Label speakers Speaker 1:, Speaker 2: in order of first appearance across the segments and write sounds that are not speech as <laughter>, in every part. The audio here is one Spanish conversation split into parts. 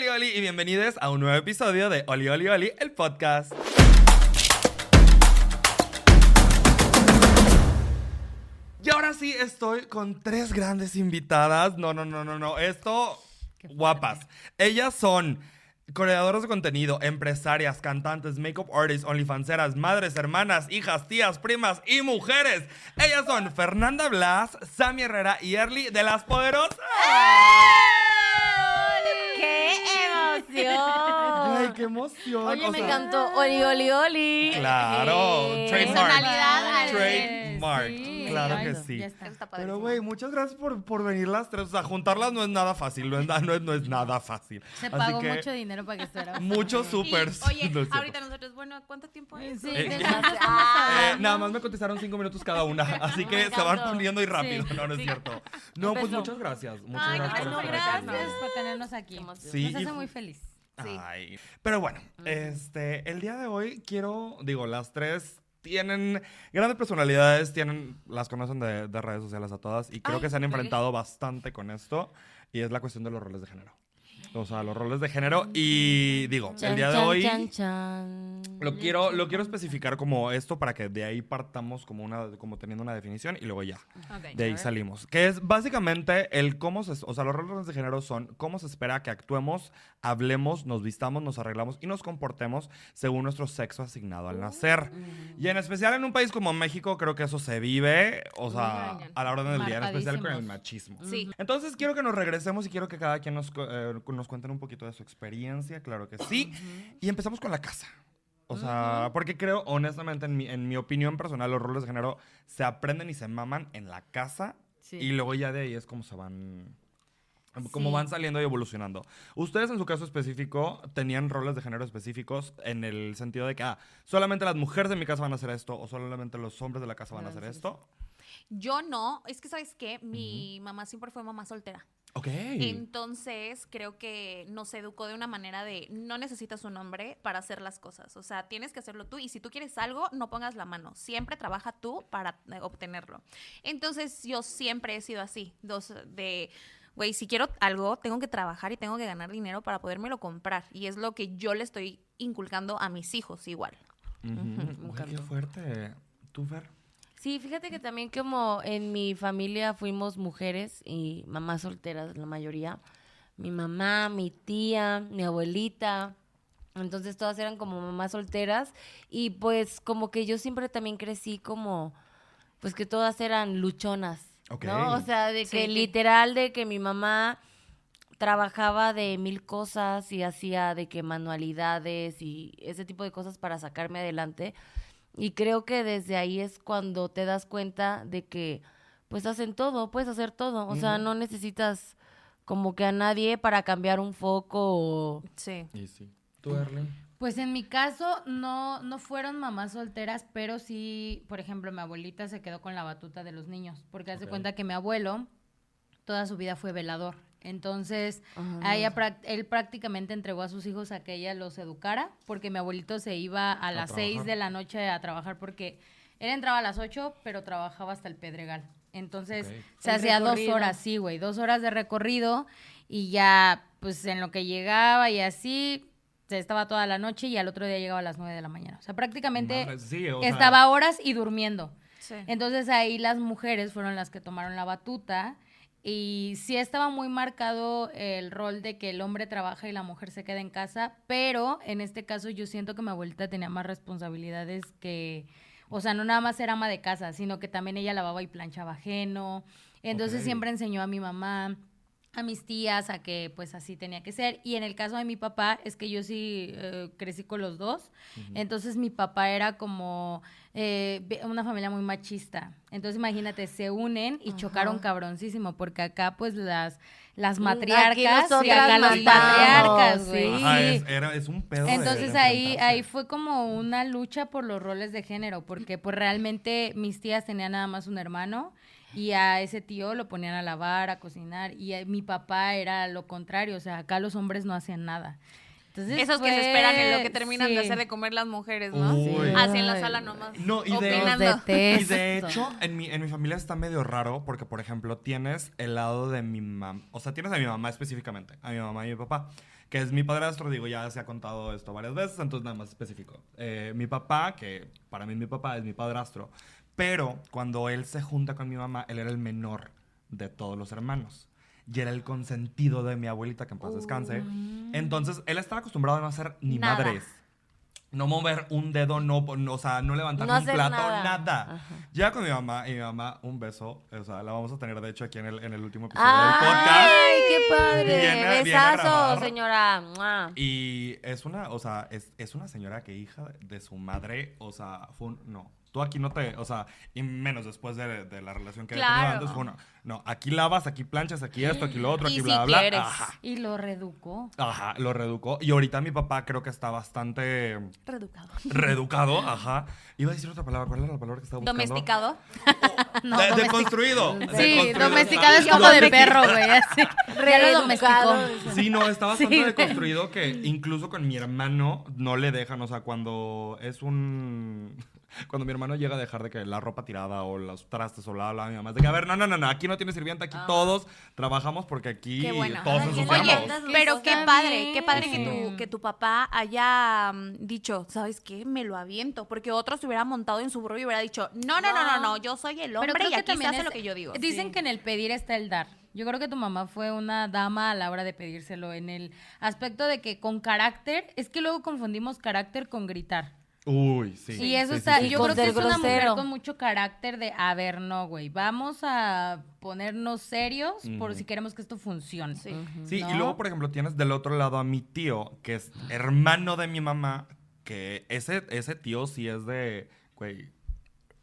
Speaker 1: Oli Oli y bienvenidos a un nuevo episodio de Oli Oli Oli, el podcast. Y ahora sí estoy con tres grandes invitadas. No, no, no, no, no. Esto, guapas. Ellas son creadoras de contenido, empresarias, cantantes, makeup artists, onlyfanceras, madres, hermanas, hijas, tías, primas y mujeres. Ellas son Fernanda Blas, Sammy Herrera y Erly de Las Poderosas.
Speaker 2: ¡Qué emoción!
Speaker 1: ¡Ay, qué emoción!
Speaker 2: Oye,
Speaker 1: o
Speaker 2: me
Speaker 1: sea,
Speaker 2: encantó. Oli, oli, oli.
Speaker 1: Claro,
Speaker 2: Eh,
Speaker 1: trademark.
Speaker 2: Personalidad al
Speaker 1: Trademark,
Speaker 2: Sí,
Speaker 1: claro que sí.
Speaker 2: ya está.
Speaker 3: Está
Speaker 1: Pero, güey, muchas gracias por, por venir las tres. O sea, juntarlas no es nada fácil. No es, no es, no es nada fácil.
Speaker 4: Se
Speaker 1: Así
Speaker 4: pagó
Speaker 1: que,
Speaker 4: mucho dinero para que estuviera. <laughs>
Speaker 1: Muchos
Speaker 3: Y,
Speaker 1: supers.
Speaker 3: oye,
Speaker 1: es
Speaker 3: ahorita nosotros, bueno, ¿cuánto tiempo es?
Speaker 4: Sí,
Speaker 1: Eh,
Speaker 4: nada más
Speaker 1: Eh, nada más me cotizaron cinco minutos cada una, <laughs> así que se van poniendo y rápido.
Speaker 4: Sí.
Speaker 1: No, no es
Speaker 2: Sí.
Speaker 1: cierto. <laughs> No, pues muchas gracias. Muchas
Speaker 3: Ay,
Speaker 1: gracias
Speaker 4: Ay,
Speaker 1: por
Speaker 4: gracias por tenernos aquí. Nos hace muy feliz.
Speaker 3: Sí.
Speaker 1: Ay. Pero bueno, este, el día de hoy quiero, digo, las tres tienen grandes personalidades, tienen, las conocen de, de redes sociales a todas y creo
Speaker 3: Ay,
Speaker 1: que se han enfrentado bastante con esto y es la cuestión de los roles de género. O sea, los roles de género y digo, el día de
Speaker 2: chan,
Speaker 1: hoy
Speaker 2: chan, chan.
Speaker 1: lo quiero, lo quiero especificar como esto para que de ahí partamos como una, como teniendo una definición y luego ya. De ahí salimos. Que es básicamente el cómo se... O sea, los roles de género son cómo se espera que actuemos, hablemos, nos vistamos, nos arreglamos y nos comportemos según nuestro sexo asignado al nacer. Y en especial en un país como México, creo que eso se vive, o sea, a la orden del día, en especial con el machismo.
Speaker 3: Sí.
Speaker 1: Entonces quiero que nos regresemos y quiero que cada quien nos, eh, nos cuenten un poquito de su experiencia, claro que sí. Y empezamos con la casa. O sea, porque creo, honestamente, en mi, en mi opinión personal, los roles de género se aprenden y se maman en la casa
Speaker 2: Sí.
Speaker 1: y luego ya de ahí es como se van... Como
Speaker 4: Sí.
Speaker 1: van saliendo y evolucionando. Ustedes en su caso específico tenían roles de género específicos en el sentido de que, ah, solamente las mujeres de mi casa van a hacer esto o solamente los hombres de la casa van a hacer esto.
Speaker 3: Yo no, es que sabes qué, mi mamá siempre fue mamá soltera.
Speaker 1: Ok.
Speaker 3: Entonces, creo que nos educó de una manera de no necesitas un hombre para hacer las cosas. O sea, tienes que hacerlo tú. Y si tú quieres algo, no pongas la mano. Siempre trabaja tú para eh, obtenerlo. Entonces, yo siempre he sido así. Dos, de, güey, si quiero algo, tengo que trabajar y tengo que ganar dinero para podérmelo comprar. Y es lo que yo le estoy inculcando a mis hijos igual. <laughs>
Speaker 1: Qué
Speaker 2: encantó.
Speaker 1: fuerte. ¿Tú, Fer?
Speaker 2: Sí, fíjate que también como en mi familia fuimos mujeres y mamás solteras la mayoría. Mi mamá, mi tía, mi abuelita. Entonces todas eran como mamás solteras y pues como que yo siempre también crecí como pues que todas eran luchonas.
Speaker 1: Ok.
Speaker 2: ¿No? O sea, de
Speaker 3: Sí,
Speaker 2: que
Speaker 3: sí.
Speaker 2: literal de que mi mamá trabajaba de mil cosas y hacía de que manualidades y ese tipo de cosas para sacarme adelante. Y creo que desde ahí es cuando te das cuenta de que pues hacen todo, puedes hacer todo. O sea, no necesitas como que a nadie para cambiar un foco o...
Speaker 3: Sí.
Speaker 1: Y sí. ¿Tú?
Speaker 4: Pues en mi caso no, no fueron mamás solteras, pero sí, por ejemplo, mi abuelita se quedó con la batuta de los niños, porque hace
Speaker 1: Ok.
Speaker 4: cuenta que mi abuelo toda su vida fue velador. Entonces, a ella prac- él prácticamente entregó a sus hijos a que ella los educara, porque mi abuelito se iba a las seis
Speaker 1: trabajar.
Speaker 4: de la noche a trabajar, porque él entraba a las ocho, pero trabajaba hasta el Pedregal. Entonces, se hacía dos horas, sí, güey, dos horas de recorrido y ya, pues en lo que llegaba y así, se estaba toda la noche y al otro día llegaba a las nueve de la mañana. O sea, prácticamente
Speaker 1: Madre, sí, o sea,
Speaker 4: estaba horas y durmiendo.
Speaker 3: Sí.
Speaker 4: Entonces ahí las mujeres fueron las que tomaron la batuta y sí estaba muy marcado el rol de que el hombre trabaja y la mujer se queda en casa, pero en este caso yo siento que mi abuelita tenía más responsabilidades que, o sea, no nada más era ama de casa, sino que también ella lavaba y planchaba ajeno. Entonces siempre enseñó a mi mamá a mis tías a que pues así tenía que ser. Y en el caso de mi papá es que yo sí eh, crecí con los dos. Entonces mi papá era como eh, una familia muy machista. Entonces imagínate se unen y chocaron cabroncísimo porque acá pues las las
Speaker 2: aquí
Speaker 4: matriarcas y acá las
Speaker 2: mandamos,
Speaker 4: patriarcas
Speaker 2: sí.
Speaker 4: güey.
Speaker 1: Ajá, es, era- es un pedo
Speaker 4: entonces
Speaker 1: de
Speaker 4: ahí, ahí fue como una lucha por los roles de género, porque pues realmente mis tías tenían nada más un hermano y a ese tío lo ponían a lavar, a cocinar y a- mi papá era lo contrario, o sea, acá los hombres no hacían nada. Entonces
Speaker 3: Esos que se esperan en lo que terminan de
Speaker 4: sí.
Speaker 3: hacer de comer las mujeres, ¿no?
Speaker 1: Uy.
Speaker 3: Así en la sala nomás.
Speaker 1: No, y de-. Y de hecho, en mi, en mi familia está medio raro porque, por ejemplo, tienes el lado de mi mamá. O sea, tienes a mi mamá específicamente, a mi mamá y mi papá, que es mi padrastro, digo, ya se ha contado esto varias veces, entonces nada más específico. Eh, mi papá, que para mí mi papá es mi padrastro, pero cuando él se junta con mi mamá, él era el menor de todos los hermanos. Y era el consentido de mi abuelita, que en paz descanse. Entonces, él estaba acostumbrado a no hacer ni
Speaker 3: Nada.
Speaker 1: madres. No mover un dedo, no, no, o sea, no levantar
Speaker 2: No
Speaker 1: un plato,
Speaker 2: nada.
Speaker 1: nada. Ya con mi mamá, y mi mamá, un beso. O sea, la vamos a tener, de hecho, aquí en el, en el último episodio del podcast.
Speaker 2: ¡Ay, qué padre!
Speaker 1: Viene- viene
Speaker 2: Besazo,
Speaker 1: grabar.
Speaker 2: señora. ¡Mua!
Speaker 1: Y es una, o sea, es, es una señora que hija de su madre, o sea, fue un, no. Tú aquí no te, o sea, y menos después de, de la relación que había tenido
Speaker 3: Claro.
Speaker 1: antes, fue una, no, aquí lavas, aquí planchas, aquí esto, aquí lo otro,
Speaker 3: Y
Speaker 1: aquí
Speaker 3: si
Speaker 1: bla, bla,
Speaker 3: quieres.
Speaker 1: Ajá.
Speaker 4: Y lo reeducó.
Speaker 1: Ajá, lo reeducó. Y ahorita mi papá creo que está bastante
Speaker 3: Reeducado.
Speaker 1: reeducado, <laughs> ajá. Iba a decir otra palabra, ¿cuál era la palabra que estaba buscando?
Speaker 3: Domesticado.
Speaker 4: No, <laughs>
Speaker 1: De-
Speaker 4: domestic-
Speaker 1: deconstruido.
Speaker 4: Sí,
Speaker 1: Deconstruido.
Speaker 4: domesticado es como de perro, güey. Así. <laughs> Ya lo
Speaker 2: Reeducado.
Speaker 4: domesticó.
Speaker 1: Sí, no, está bastante
Speaker 4: Sí.
Speaker 1: deconstruido que incluso con mi hermano no le dejan, o sea, cuando es un... Cuando mi hermano llega a dejar de que la ropa tirada o los trastes o la bla, mi mamá es de que, a ver, no, no, no, no, aquí no tiene sirviente, aquí todos trabajamos porque aquí
Speaker 3: Qué bueno.
Speaker 1: todos ensuciamos.
Speaker 3: Oye, pero qué padre, qué padre que tu, que tu papá haya mm, dicho, ¿sabes qué? Me lo aviento. Porque otro se hubiera montado en su burro y hubiera dicho, no, no, no, no, no, yo soy el hombre y aquí se hace
Speaker 4: es-
Speaker 3: lo que yo digo.
Speaker 4: Dicen
Speaker 3: Sí.
Speaker 4: que en el pedir está el dar. Yo creo que tu mamá fue una dama a la hora de pedírselo en el aspecto de que con carácter, es que luego confundimos carácter con gritar.
Speaker 1: Uy, sí.
Speaker 4: y eso
Speaker 1: sí,
Speaker 4: está,
Speaker 1: sí, sí,
Speaker 4: yo creo que es una mujer con mucho carácter de, a ver, no, güey, vamos a ponernos serios por si queremos que esto funcione.
Speaker 3: Sí.
Speaker 1: Sí,
Speaker 4: ¿no?
Speaker 1: y luego, por ejemplo, tienes del otro lado a mi tío, que es hermano de mi mamá, que ese, ese tío sí es de, güey,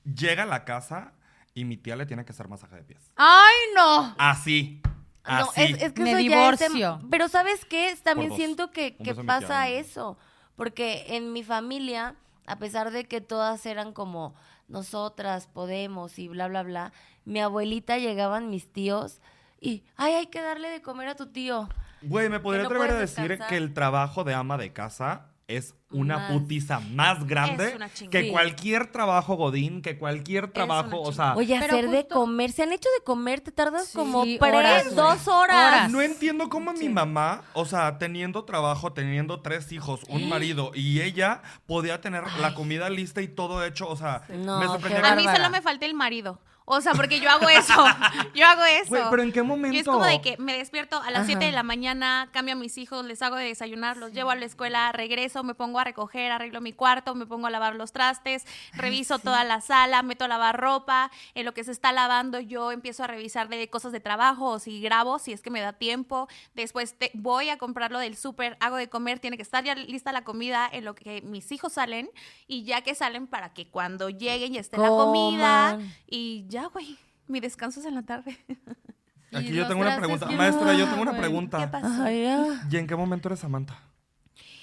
Speaker 1: llega a la casa y mi tía le tiene que hacer masaje de pies.
Speaker 4: ¡Ay, no!
Speaker 1: Así.
Speaker 2: No,
Speaker 1: Así.
Speaker 2: es, es que
Speaker 4: Me
Speaker 2: eso ya es
Speaker 4: divorcio.
Speaker 2: Pero ¿sabes qué? También siento que, pasa eso. Porque en mi familia, a pesar de que todas eran como nosotras podemos y bla, bla, bla, mi abuelita llegaban mis tíos y, ay, hay que darle de comer a tu tío.
Speaker 1: Güey, me podría
Speaker 2: no
Speaker 1: atrever a decir
Speaker 2: descansar.
Speaker 1: que el trabajo de ama de casa es una
Speaker 2: Más.
Speaker 1: putiza más grande que cualquier trabajo godín, que cualquier trabajo, o sea,
Speaker 2: Oye, hacer de comer, se han hecho de comer, te tardas
Speaker 4: Sí,
Speaker 2: como
Speaker 4: horas,
Speaker 2: dos horas.
Speaker 4: Horas.
Speaker 1: no entiendo cómo mi mamá, o sea, teniendo trabajo, teniendo tres hijos, un marido y ella podía tener la comida lista y todo hecho, o sea,
Speaker 2: No,
Speaker 1: me.
Speaker 3: A mí solo me falta el marido. O sea, porque yo hago eso. <laughs> Yo hago eso.
Speaker 1: Güey, pero ¿en qué
Speaker 3: Y es
Speaker 1: momento?
Speaker 3: como de que me despierto a las 7 de
Speaker 2: Ajá.
Speaker 3: la mañana, cambio a mis hijos, les hago de desayunar, los llevo a la escuela, regreso, me pongo a recoger, arreglo mi cuarto, me pongo a lavar los trastes, reviso toda la sala, meto a lavar ropa, en lo que se está lavando yo empiezo a revisar de cosas de trabajo o si grabo, si es que me da tiempo. Después te- voy a comprar lo del súper, hago de comer, tiene que estar ya lista la comida en lo que mis hijos salen y ya que salen para que cuando lleguen ya esté la comida y ya, güey. Mi descanso es en la tarde. <laughs>
Speaker 1: Aquí yo tengo una pregunta.
Speaker 4: que-
Speaker 1: Maestra, yo tengo una pregunta.
Speaker 3: ¿Qué pasó?
Speaker 2: Ay, ah.
Speaker 1: ¿Y en qué momento eres Samantha?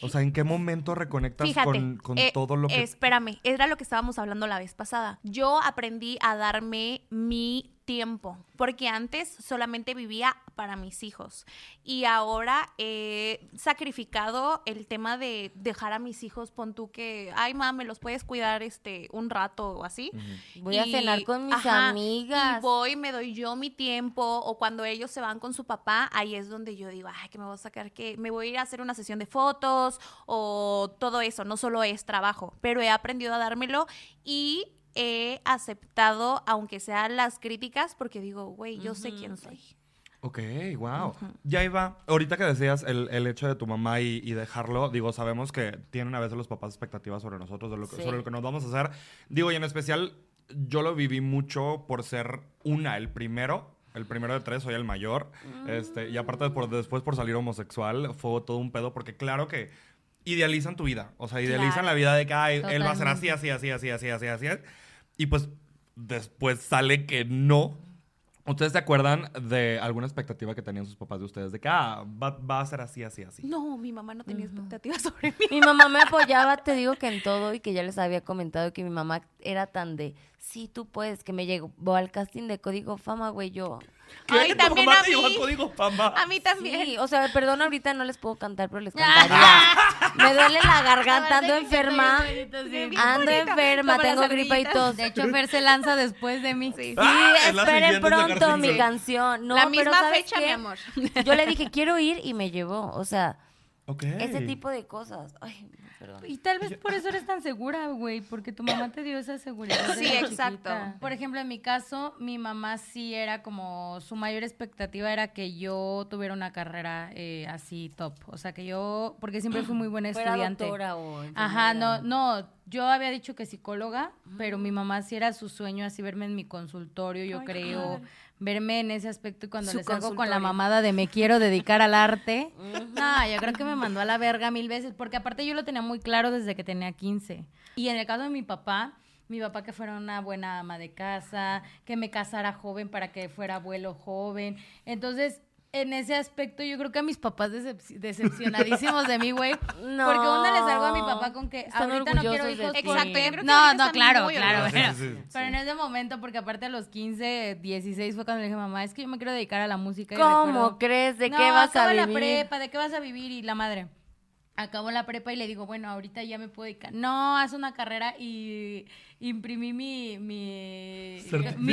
Speaker 1: O sea, ¿en qué momento reconectas
Speaker 3: Fíjate,
Speaker 1: con, con
Speaker 3: eh,
Speaker 1: todo lo que...
Speaker 3: Espérame, era lo que estábamos hablando la vez pasada. Yo aprendí a darme mi tiempo, porque antes solamente vivía para mis hijos y ahora he sacrificado el tema de dejar a mis hijos, pon tú que, ay, mamá, me los puedes cuidar este un rato o así.
Speaker 2: Voy a cenar con mis
Speaker 3: ajá,
Speaker 2: amigas.
Speaker 3: Y voy, me doy yo mi tiempo, o cuando ellos se van con su papá, ahí es donde yo digo, ay, que me voy a sacar, que me voy a ir a hacer una sesión de fotos, o todo eso, no solo es trabajo, pero he aprendido a dármelo y he aceptado, aunque sean las críticas, porque digo, güey, yo sé quién soy.
Speaker 1: Ok, wow. Ya iba, ahorita que decías el, el hecho de tu mamá y, y dejarlo, digo, sabemos que tienen a veces los papás expectativas sobre nosotros, de lo que-
Speaker 2: Sí.
Speaker 1: sobre lo que nos vamos a hacer. Digo, y en especial, yo lo viví mucho por ser una, el primero. El primero de tres, soy el mayor. Este, y aparte, por, después por salir homosexual, fue todo un pedo, porque claro que idealizan tu vida. O sea, idealizan
Speaker 3: Claro.
Speaker 1: la vida de que ay, él va a ser así, así, así, así, así, así, así. Y pues después sale que no. ¿Ustedes se acuerdan de alguna expectativa que tenían sus papás de ustedes? De que, ah, va, va a ser así, así, así.
Speaker 3: No, mi mamá no tenía expectativas sobre mí.
Speaker 2: Mi mamá me apoyaba, te digo que en todo y que ya les había comentado que mi mamá era tan de, sí, tú puedes, que me llegó al casting de Código Fama, güey, yo.
Speaker 1: ¿Qué?
Speaker 3: Ay,
Speaker 1: ¿Tu
Speaker 3: también
Speaker 1: mamá
Speaker 3: a
Speaker 1: te llevó
Speaker 3: mí.
Speaker 1: código fama?
Speaker 3: A mí también.
Speaker 2: Sí, o sea, perdón, ahorita no les puedo cantar, pero les <laughs> cantaría. me duele la garganta, ando enferma. Ando enferma, tengo gripa y tos.
Speaker 4: De hecho, Fer se lanza después de mí.
Speaker 3: Sí.
Speaker 2: Sí,
Speaker 1: Ah, la
Speaker 2: esperen pronto mi canción. No,
Speaker 3: la
Speaker 2: pero
Speaker 3: misma
Speaker 2: ¿sabes
Speaker 3: fecha,
Speaker 2: qué?
Speaker 3: mi amor.
Speaker 2: Yo le dije, quiero ir y me llevó. O sea,
Speaker 1: Ok.
Speaker 2: Ese tipo de cosas. Ay, perdón.
Speaker 4: Y tal vez por eso eres tan segura, güey, porque tu mamá te dio esa seguridad.
Speaker 3: Sí, exacto.
Speaker 4: chiquita. Por ejemplo, en mi caso, mi mamá sí era como, su mayor expectativa era que yo tuviera una carrera eh, así top. O sea, que yo, porque siempre fui muy buena estudiante.
Speaker 2: doctora o
Speaker 4: Ajá, no, no, yo había dicho que psicóloga, pero mi mamá sí era su sueño así verme en mi consultorio, yo
Speaker 3: Ay,
Speaker 4: creo. Verme en ese aspecto y cuando
Speaker 2: Su
Speaker 4: les salgo con la mamada de me quiero dedicar al arte, <laughs> no, yo creo que me mandó a la verga mil veces, porque aparte yo lo tenía muy claro desde que tenía 15. Y en el caso de mi papá, mi papá que fuera una buena ama de casa, que me casara joven para que fuera abuelo joven. Entonces, en ese aspecto yo creo que a mis papás decep- decepcionadísimos de mí, güey. <laughs>
Speaker 2: No.
Speaker 4: Porque una les salgo a mi papá con que
Speaker 2: Están
Speaker 4: ahorita no quiero
Speaker 2: de
Speaker 4: hijos.
Speaker 3: Exacto, yo creo que
Speaker 4: No, no, claro, claro. Pero,
Speaker 1: Sí, sí, sí.
Speaker 4: pero en ese momento, porque aparte a los 15, 16 fue cuando le dije, mamá, es que yo me quiero dedicar a la música. y
Speaker 2: ¿Cómo
Speaker 4: recuerdo-
Speaker 2: crees? ¿De
Speaker 4: no,
Speaker 2: qué vas a vivir?
Speaker 4: la prepa, ¿de qué vas a vivir? Y la madre, acabó la prepa y le digo, bueno, ahorita ya me puedo dedicar. No, haz una carrera y imprimí mi, mi,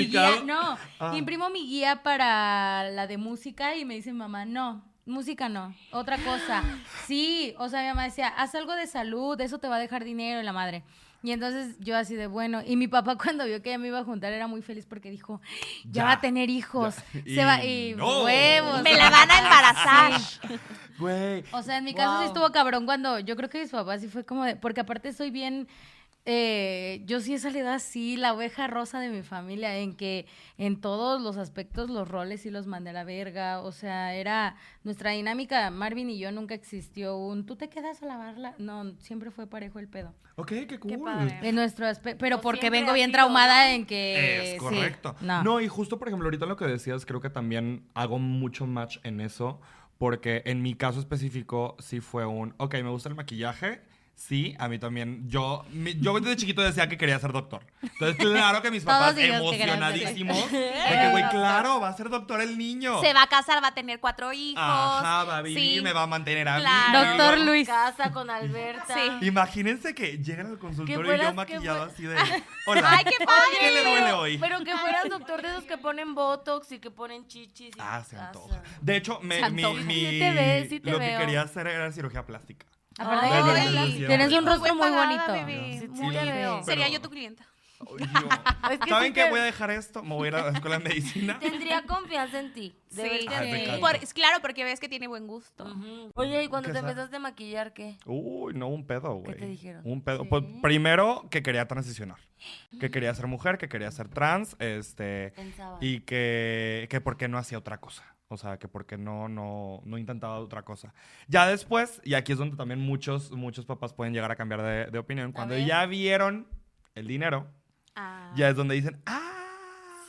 Speaker 4: guía. No,
Speaker 1: Ah.
Speaker 4: imprimo mi guía para la de música y me dice mamá, no. Música no, otra cosa. <gasps> Sí, o sea, mi mamá decía, haz algo de salud, eso te va a dejar dinero y la madre. Y entonces yo así de bueno, y mi papá <laughs> cuando vio que ella me iba a juntar era muy feliz porque dijo, ya,
Speaker 1: Ya,
Speaker 4: va a tener hijos,
Speaker 1: ya.
Speaker 4: se va,
Speaker 1: Y no.
Speaker 4: huevos.
Speaker 3: Me la van a embarazar. <laughs>
Speaker 1: Güey.
Speaker 4: O sea, en mi caso sí estuvo cabrón cuando yo creo que mis papás sí fue como de, porque aparte soy bien, eh, yo sí he salido así, la oveja rosa de mi familia, en que en todos los aspectos los roles sí los mandé a la verga, o sea, era nuestra dinámica, Marvin y yo nunca existió un, tú te quedas a lavarla, no, siempre fue parejo el pedo.
Speaker 1: Ok, qué cool.
Speaker 3: Qué padre.
Speaker 4: En nuestro aspecto, pero
Speaker 2: O
Speaker 4: porque vengo bien traumada
Speaker 2: ¿no?
Speaker 4: en que...
Speaker 1: Es
Speaker 4: sí,
Speaker 1: correcto.
Speaker 4: no.
Speaker 1: no. y justo, por ejemplo, ahorita lo que decías, creo que también hago mucho match en eso, porque en mi caso específico sí fue un, ok, me gusta el maquillaje. Sí, a mí también. Yo, mi- yo desde chiquito decía que quería ser doctor. Entonces, <laughs> claro que mis papás
Speaker 4: dijimos que
Speaker 1: emocionadísimos. De que, güey, <laughs> claro, va a ser doctor el niño.
Speaker 3: Se va a casar, va a tener cuatro hijos.
Speaker 1: Ajá, va a vivir,
Speaker 3: Sí.
Speaker 1: me va a mantener a mí.
Speaker 3: Claro.
Speaker 1: y
Speaker 4: Doctor Luis.
Speaker 2: Casa con Alberta.
Speaker 3: Sí.
Speaker 1: Imagínense que llegan al consultorio y yo maquillado así de. <laughs> Hola.
Speaker 3: Ay, qué padre.
Speaker 1: ¿Qué le duele
Speaker 2: Pero-
Speaker 1: hoy?
Speaker 2: Pero que fueras doctor de esos que ponen botox y que ponen chichis. y
Speaker 1: Ah, se antoja. De hecho, me,
Speaker 3: Se
Speaker 1: mi,
Speaker 3: antoja.
Speaker 1: mi-
Speaker 2: Sí te ves, sí te
Speaker 1: lo que quería hacer era cirugía plástica.
Speaker 4: Aparte
Speaker 2: Ay,
Speaker 4: que tienes-
Speaker 1: sí.
Speaker 4: tienes un rostro muy
Speaker 3: pagada,
Speaker 4: bonito.
Speaker 3: bebé.
Speaker 2: Sí,
Speaker 3: Muy
Speaker 2: veo.
Speaker 3: Sería
Speaker 1: Pero-
Speaker 3: yo tu clienta. <laughs>
Speaker 2: Es que
Speaker 1: ¿Saben
Speaker 2: sí
Speaker 1: qué?
Speaker 2: te-
Speaker 1: Voy a dejar esto. Me voy a ir a la escuela de medicina.
Speaker 2: Tendría confianza en ti. De
Speaker 3: Sí.
Speaker 1: Ay.
Speaker 3: Por- claro, porque ves que tiene buen gusto.
Speaker 2: Oye, ¿y cuando
Speaker 1: ¿Qué
Speaker 2: te
Speaker 1: sabe?
Speaker 2: empezaste a maquillar qué?
Speaker 1: Uy, no, un pedo, güey.
Speaker 2: te dijeron?
Speaker 1: Un pedo.
Speaker 2: Sí.
Speaker 1: Pues primero que quería transicionar. Que quería ser mujer, que quería ser trans, este.
Speaker 2: Pensaba.
Speaker 1: Y que, que por qué no hacía otra cosa. O sea, que porque no, no, no intentaba otra cosa. Ya después, y aquí es donde también muchos, muchos papás pueden llegar a cambiar de, de opinión. Cuando ya vieron el dinero,
Speaker 3: Ah.
Speaker 1: ya es donde dicen, ah,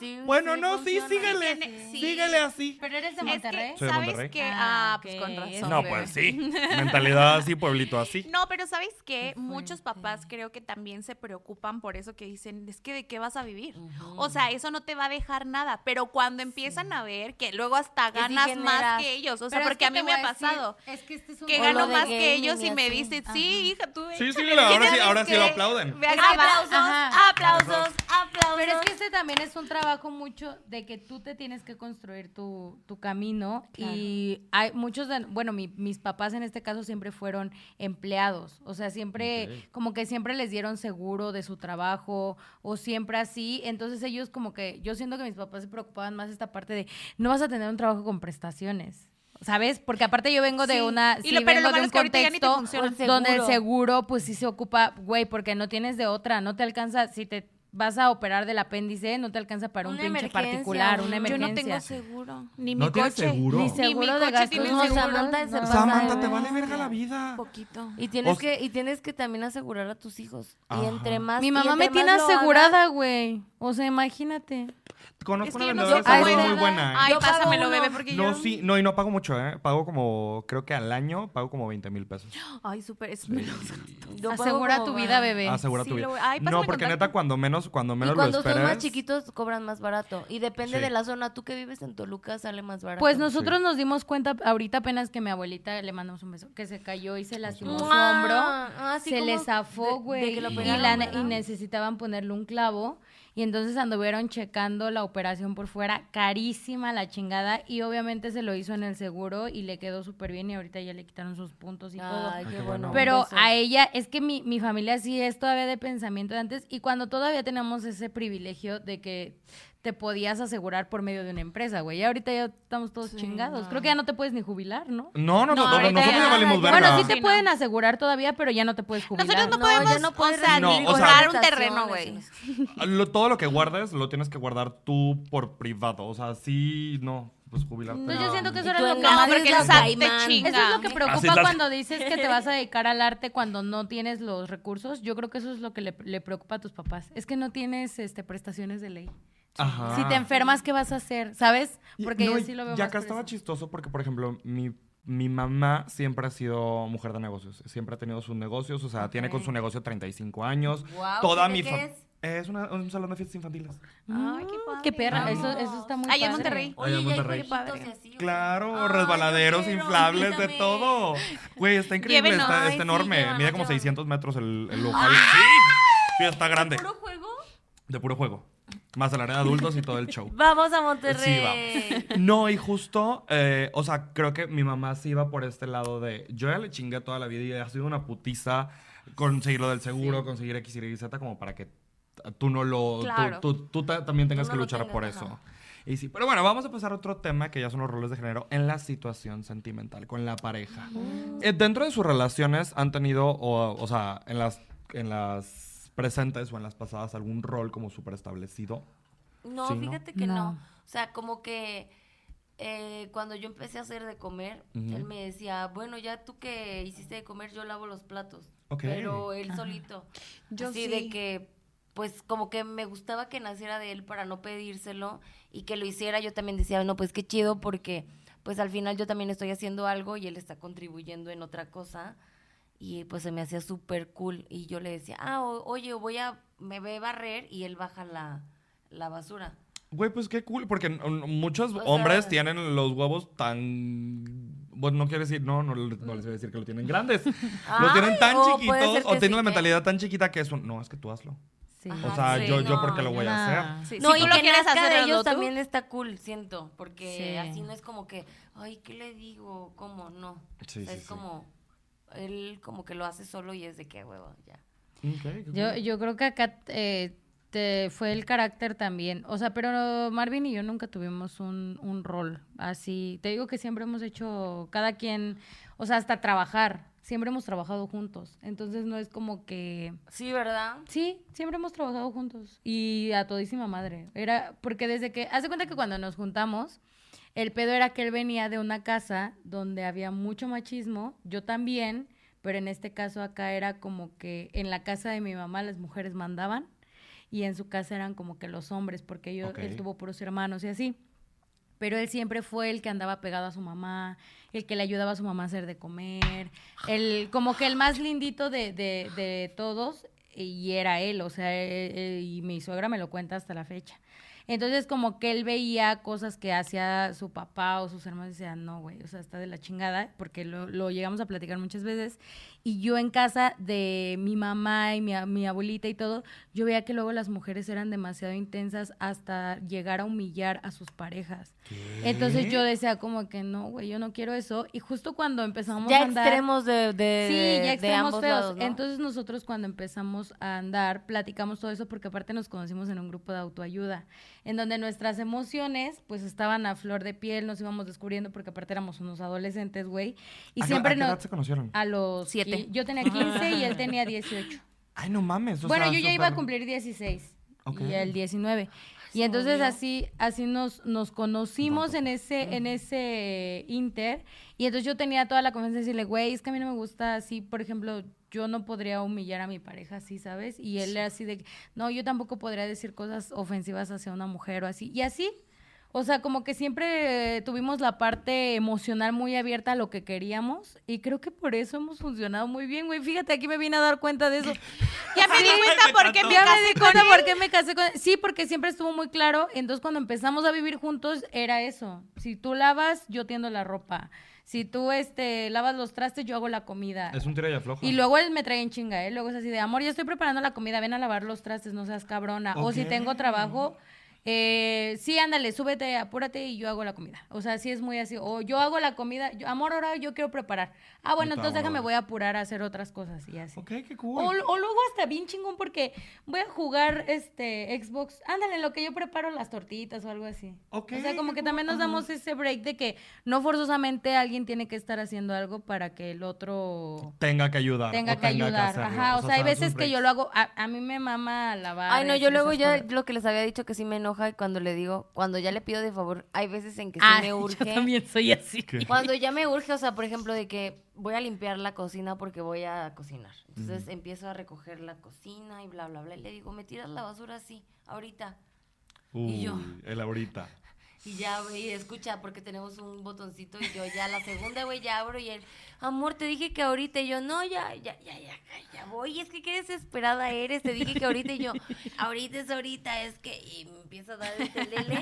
Speaker 2: Sí,
Speaker 1: bueno,
Speaker 2: sí
Speaker 1: no, sí, síguele,
Speaker 3: Tiene- sí.
Speaker 1: síguele así.
Speaker 4: ¿Pero eres de
Speaker 3: Es
Speaker 4: Monterrey?
Speaker 3: que,
Speaker 1: Soy de
Speaker 3: ¿sabes
Speaker 1: Monterrey.
Speaker 3: qué?
Speaker 4: Ah,
Speaker 3: Ah, pues con razón.
Speaker 1: No, pues sí. <laughs> Mentalidad así, pueblito así.
Speaker 3: No, pero ¿sabes qué?
Speaker 4: Qué
Speaker 3: Muchos papás creo que también se preocupan por eso que dicen, es que de qué vas a vivir. O sea, eso no te va a dejar nada, pero cuando empiezan a ver que luego hasta
Speaker 2: Que sí
Speaker 3: ganas más
Speaker 2: generas.
Speaker 3: que ellos, o sea,
Speaker 4: Pero es
Speaker 3: porque
Speaker 4: que
Speaker 3: a mí
Speaker 4: te
Speaker 3: me
Speaker 4: voy
Speaker 3: ha
Speaker 4: decir,
Speaker 3: pasado
Speaker 4: Es que este es un
Speaker 3: que
Speaker 2: O
Speaker 3: gano
Speaker 2: lo de
Speaker 3: más que
Speaker 2: gaming
Speaker 3: ellos
Speaker 2: y
Speaker 3: y me
Speaker 2: así.
Speaker 3: dicen, sí, hija, tú
Speaker 1: Sí,
Speaker 3: échale".
Speaker 1: sí, ahora sí,
Speaker 3: ¿Sabes
Speaker 1: ahora sí lo
Speaker 3: qué?
Speaker 1: aplauden.
Speaker 2: Aplausos,
Speaker 4: Ajá.
Speaker 2: aplausos, aplausos.
Speaker 4: Pero es que este también es un trabajo mucho de que tú te tienes que construir tu, tu camino y hay muchos, de- bueno, mi- mis papás en este caso siempre fueron empleados, o sea, siempre, como que siempre les dieron seguro de su trabajo o siempre así, entonces ellos como que, yo siento que mis papás se preocupaban más esta parte de, no vas a tener un trabajo con prestaciones. ¿Sabes? Porque aparte yo vengo de
Speaker 3: Sí.
Speaker 4: una,
Speaker 3: Y
Speaker 4: sí
Speaker 3: lo- pero lo
Speaker 4: vengo de
Speaker 3: malo
Speaker 4: un
Speaker 3: es que ahorita ya ni te
Speaker 4: contexto donde el
Speaker 2: seguro
Speaker 4: pues sí se ocupa, güey, porque no tienes de otra, no te alcanza, si te vas a operar del apéndice, no te alcanza para un
Speaker 2: Una
Speaker 4: pinche
Speaker 2: emergencia,
Speaker 4: particular,
Speaker 2: ¿no?
Speaker 4: una
Speaker 3: Yo
Speaker 4: emergencia.
Speaker 3: no tengo seguro, ni
Speaker 1: ¿No
Speaker 3: mi
Speaker 1: tienes
Speaker 3: coche.
Speaker 1: seguro?
Speaker 4: Ni
Speaker 1: Ni
Speaker 4: seguro
Speaker 3: mi
Speaker 4: de
Speaker 3: coche
Speaker 4: gastos.
Speaker 3: tiene
Speaker 2: No,
Speaker 3: seguro.
Speaker 2: Samantha
Speaker 4: No.
Speaker 1: Samantha, te vale
Speaker 2: verga.
Speaker 1: la vida.
Speaker 3: Poquito.
Speaker 2: Y tienes
Speaker 1: Os-
Speaker 2: que y tienes que también asegurar a tus hijos.
Speaker 1: Ajá.
Speaker 2: Y entre más
Speaker 4: Mi mamá me tiene asegurada, güey. O sea, imagínate.
Speaker 1: Conozco
Speaker 3: Es
Speaker 1: una
Speaker 3: que no
Speaker 1: vendedora de
Speaker 2: sé
Speaker 1: seguros muy buena. ¿eh?
Speaker 3: Ay, pásamelo, bebé, porque
Speaker 1: No,
Speaker 3: yo...
Speaker 1: sí, no, y no pago mucho, ¿eh? Pago como, creo que al año pago como 20 mil pesos.
Speaker 3: Ay, súper, es menos.
Speaker 2: Pago
Speaker 4: Asegura
Speaker 2: como
Speaker 4: tu vida, bebé.
Speaker 1: Asegura
Speaker 3: Sí,
Speaker 1: tu vida.
Speaker 3: lo voy- ay,
Speaker 1: no, porque
Speaker 3: contacto.
Speaker 1: neta, cuando menos, cuando
Speaker 2: Y
Speaker 1: menos lo
Speaker 2: cuando son
Speaker 1: esperes.
Speaker 2: más chiquitos cobran más barato. Y depende
Speaker 1: Sí.
Speaker 2: de la zona. Tú que vives en Toluca sale más barato.
Speaker 4: Pues nosotros nos dimos cuenta ahorita apenas que mi abuelita, le mandamos un beso, que se cayó y se lastimó su hombro.
Speaker 2: Ah, así
Speaker 4: se le zafó, güey.
Speaker 2: lo
Speaker 4: Y, y necesitaban ponerle un clavo. Y entonces anduvieron checando la operación por fuera, carísima la chingada. Y obviamente se lo hizo en el seguro y le quedó súper bien. Y ahorita ya le quitaron sus puntos y todo.
Speaker 2: Ay, qué
Speaker 1: qué
Speaker 2: bueno.
Speaker 1: bueno.
Speaker 4: Pero a ella, es que mi, mi familia sí es todavía de pensamiento de antes y cuando todavía tenemos ese privilegio de que te podías asegurar por medio de una empresa, güey. Ya ahorita ya estamos todos chingados. Creo que ya no te puedes ni jubilar, ¿no?
Speaker 1: No, no, no,
Speaker 3: No,
Speaker 1: no, nosotros
Speaker 3: ya-
Speaker 1: valimos verga.
Speaker 4: Bueno, sí te
Speaker 3: Sí, no.
Speaker 4: pueden asegurar todavía, pero ya no te puedes jubilar.
Speaker 3: Nosotros no
Speaker 2: No,
Speaker 3: podemos,
Speaker 2: ya no
Speaker 3: o sea,
Speaker 1: No,
Speaker 3: ni
Speaker 1: o sea-
Speaker 3: un terreno, güey.
Speaker 1: Lo- todo lo que guardes lo tienes que guardar tú por privado. O sea, sí, no, pues jubilarte.
Speaker 4: Entonces yo
Speaker 1: no.
Speaker 4: siento que eso
Speaker 2: Y
Speaker 4: era lo que
Speaker 2: la.
Speaker 3: No, porque te
Speaker 2: Caimán.
Speaker 3: chinga.
Speaker 4: Eso es lo que preocupa cuando dices que te vas a dedicar al arte cuando no tienes los recursos. Yo creo que eso es lo que le, le preocupa a tus papás. Es que no tienes este prestaciones de ley.
Speaker 1: Ajá.
Speaker 4: Si te enfermas, ¿qué vas a hacer? ¿Sabes?
Speaker 1: Y-
Speaker 4: Porque
Speaker 1: no,
Speaker 4: yo sí lo veo
Speaker 1: Y
Speaker 4: más
Speaker 1: acá estaba chistoso porque, por ejemplo, mi, mi mamá siempre ha sido mujer de negocios. Siempre ha tenido sus negocios. O sea, tiene con su negocio 35 años.
Speaker 2: Guau,
Speaker 1: Toda
Speaker 2: ¿qué-
Speaker 1: mi
Speaker 2: qué
Speaker 1: fa-
Speaker 2: es?
Speaker 1: Una- un salón de fiestas infantiles.
Speaker 3: Ay, qué
Speaker 4: Mm,
Speaker 3: padre.
Speaker 4: Qué perra, eso, eso está muy
Speaker 3: Allá en. Monterrey.
Speaker 1: Allá en Monterrey. Claro,
Speaker 2: Ay,
Speaker 1: resbaladeros
Speaker 2: quiero,
Speaker 1: inflables, de todo. Güey, está increíble,
Speaker 3: Llévenos.
Speaker 1: está,
Speaker 2: Ay,
Speaker 1: está
Speaker 2: sí,
Speaker 1: enorme. Mide como
Speaker 2: llévanos.
Speaker 1: 600 metros el, el local. Sí, sí, está grande.
Speaker 2: ¿Puro juego?
Speaker 1: De puro juego. Más el área de adultos y todo el show. <laughs>
Speaker 2: Vamos a Monterrey.
Speaker 1: Sí, va. No, y justo, eh, o sea, creo que mi mamá sí iba por este lado de. Yo ya le chingué toda la vida y ha sido una putiza conseguir lo del seguro, conseguir X, Y, Z, como para que tú no lo. tú-
Speaker 3: Claro.
Speaker 1: Tú, tú ta- también tengas
Speaker 2: no
Speaker 1: que luchar
Speaker 2: tengas,
Speaker 1: por
Speaker 2: ajá.
Speaker 1: eso. Y sí, pero bueno, vamos a pasar a otro tema que ya son los roles de género en la situación sentimental con la pareja. Eh, dentro de sus relaciones han tenido, o, o sea, en las, en las presentes o en las pasadas, algún rol como súper establecido.
Speaker 2: No,
Speaker 1: Sí, ¿no?
Speaker 2: fíjate que
Speaker 4: No.
Speaker 2: no. O sea, como que eh, cuando yo empecé a hacer de comer, él me decía, bueno, ya tú que hiciste de comer, yo lavo los platos. Pero él solito.
Speaker 3: Yo
Speaker 2: así
Speaker 3: sí.
Speaker 2: de que, pues como que me gustaba que naciera de él para no pedírselo y que lo hiciera. Yo también decía, no, pues qué chido porque pues al final yo también estoy haciendo algo y él está contribuyendo en otra cosa. Y pues se me hacía súper cool. Y yo le decía, ah, o- oye, voy a, me ve barrer y él baja la, la basura.
Speaker 1: Güey, pues qué cool, porque muchos
Speaker 2: O sea-
Speaker 1: hombres tienen los huevos tan... Bueno, no quiero decir, no, no, no les voy a decir que lo tienen grandes. <laughs> los
Speaker 2: Ay,
Speaker 1: tienen tan chiquitos o tienen
Speaker 2: sí,
Speaker 1: la
Speaker 2: ¿qué?
Speaker 1: mentalidad tan chiquita que es un... No, es que tú hazlo.
Speaker 4: Sí.
Speaker 2: Ajá,
Speaker 1: O sea,
Speaker 2: sí,
Speaker 1: yo, yo porque lo voy a hacer.
Speaker 4: no.
Speaker 3: Sí,
Speaker 2: No, y
Speaker 3: lo
Speaker 2: que
Speaker 3: quieres hacer,
Speaker 2: de ellos
Speaker 3: tú.
Speaker 2: también está cool, siento, porque
Speaker 4: Sí.
Speaker 2: así no es como que, ay, ¿qué le digo? ¿Cómo? No.
Speaker 1: Sí,
Speaker 2: O sea,
Speaker 1: sí,
Speaker 2: es
Speaker 1: sí.
Speaker 2: como, él como que lo hace solo y es de qué huevo, ya.
Speaker 4: Yo, yo creo que acá eh, te fue el carácter también. O sea, pero Marvin y yo nunca tuvimos un, un rol así. Te digo que siempre hemos hecho, cada quien, o sea, hasta trabajar. Siempre hemos trabajado juntos. Entonces no es como que...
Speaker 2: Sí, ¿verdad?
Speaker 4: Sí, siempre hemos trabajado juntos. Y a todísima madre. Era, porque desde que, haz de cuenta que cuando nos juntamos, el pedo era que él venía de una casa donde había mucho machismo, yo también, pero en este caso acá era como que en la casa de mi mamá las mujeres mandaban y en su casa eran como que los hombres, porque yo,
Speaker 1: Ok.
Speaker 4: él tuvo puros hermanos y así. Pero él siempre fue el que andaba pegado a su mamá, el que le ayudaba a su mamá a hacer de comer, el, como que el más lindito de, de, de todos, y era él, o sea, eh, eh, y mi suegra me lo cuenta hasta la fecha. Entonces, como que él veía cosas que hacía su papá o sus hermanos y decía, no, güey, o sea, está de la chingada, porque lo, lo llegamos a platicar muchas veces. Y yo en casa de mi mamá y mi, mi abuelita y todo, yo veía que luego las mujeres eran demasiado intensas hasta llegar a humillar a sus parejas. Entonces yo decía como que no, güey, yo no quiero eso. Y justo cuando empezamos
Speaker 2: Ya
Speaker 4: a andar...
Speaker 2: extremos de, de,
Speaker 4: Sí,
Speaker 2: de-
Speaker 4: ya
Speaker 2: de
Speaker 4: extremos
Speaker 2: ambos
Speaker 4: feos.
Speaker 2: lados, ¿no?
Speaker 4: Entonces nosotros cuando empezamos a andar, platicamos todo eso porque aparte nos conocimos en un grupo de autoayuda, en donde nuestras emociones pues estaban a flor de piel, nos íbamos descubriendo porque aparte éramos unos adolescentes, güey. Y
Speaker 1: ¿A qué-
Speaker 4: siempre
Speaker 1: a qué
Speaker 4: nos...
Speaker 1: edad se conocieron?
Speaker 4: A los...
Speaker 3: Siete.
Speaker 4: Yo tenía 15 y él tenía 18.
Speaker 1: Ay, no mames. o
Speaker 4: bueno,
Speaker 1: sea,
Speaker 4: yo ya iba a cumplir 16
Speaker 1: Ok.
Speaker 4: y él 19. Y entonces así, así nos, nos conocimos en ese, en ese inter. Y entonces yo tenía toda la confianza de decirle, güey, es que a mí no me gusta así, por ejemplo, yo no podría humillar a mi pareja así, ¿sabes? Y él era así de, no, yo tampoco podría decir cosas ofensivas hacia una mujer o así. Y así, o sea, como que siempre eh, tuvimos la parte emocional muy abierta a lo que queríamos. Y creo que por eso hemos funcionado muy bien, güey. Fíjate, aquí me vine a dar cuenta de eso. <laughs>
Speaker 3: Ya me di cuenta por qué me
Speaker 4: Ya me
Speaker 3: casé
Speaker 4: di cuenta por qué me casé con Sí, porque siempre estuvo muy claro. Entonces, cuando empezamos a vivir juntos, era eso. Si tú lavas, yo tiendo la ropa. Si tú este, lavas los trastes, yo hago la comida.
Speaker 1: Es un tira y afloja.
Speaker 4: Y luego él me trae en chinga, ¿eh? Luego es así de, amor, ya estoy preparando la comida, ven a lavar los trastes, no seas cabrona. O si tengo trabajo, eh, sí, ándale, súbete, apúrate y yo hago la comida. O sea, sí es muy así. O yo hago la comida, yo, amor, ahora yo quiero preparar. Ah, bueno, entonces déjame, voy a apurar a hacer otras cosas y así.
Speaker 1: Ok, qué cool.
Speaker 4: O, o luego hasta bien chingón porque voy a jugar este Xbox. Ándale, en lo que yo preparo las tortitas o algo así.
Speaker 1: Ok,
Speaker 4: O sea, como que también nos damos ese break de que no forzosamente alguien tiene que estar haciendo algo para que el otro
Speaker 1: Tenga que ayudar.
Speaker 4: tenga que ayudar. Ajá, o sea, hay veces que yo lo hago, a, a mí me mama lavar.
Speaker 2: Ay, no, yo luego ya
Speaker 4: cosas.
Speaker 2: lo que les había dicho que sí me enoja y cuando le digo, cuando ya le pido de favor, hay veces en que sí
Speaker 4: Ah,
Speaker 2: me <laughs>
Speaker 4: yo
Speaker 2: urge.
Speaker 4: también soy así.
Speaker 1: ¿Qué?
Speaker 2: Cuando ya me urge, o sea, por ejemplo, de que voy a limpiar la cocina porque voy a cocinar. Entonces empiezo a recoger la cocina y bla, bla, bla. Y le digo, me tiras la basura así, ahorita. Y yo.
Speaker 1: Uy, el ahorita.
Speaker 2: Y ya, güey, escucha, porque tenemos un botoncito y yo ya la segunda, güey, ya abro y él, amor, te dije que ahorita. Y yo, no, ya, ya, ya, ya, ya voy. Es que qué desesperada eres. Te dije que ahorita. Y yo, ahorita es ahorita, es que. Y me empieza a dar el telele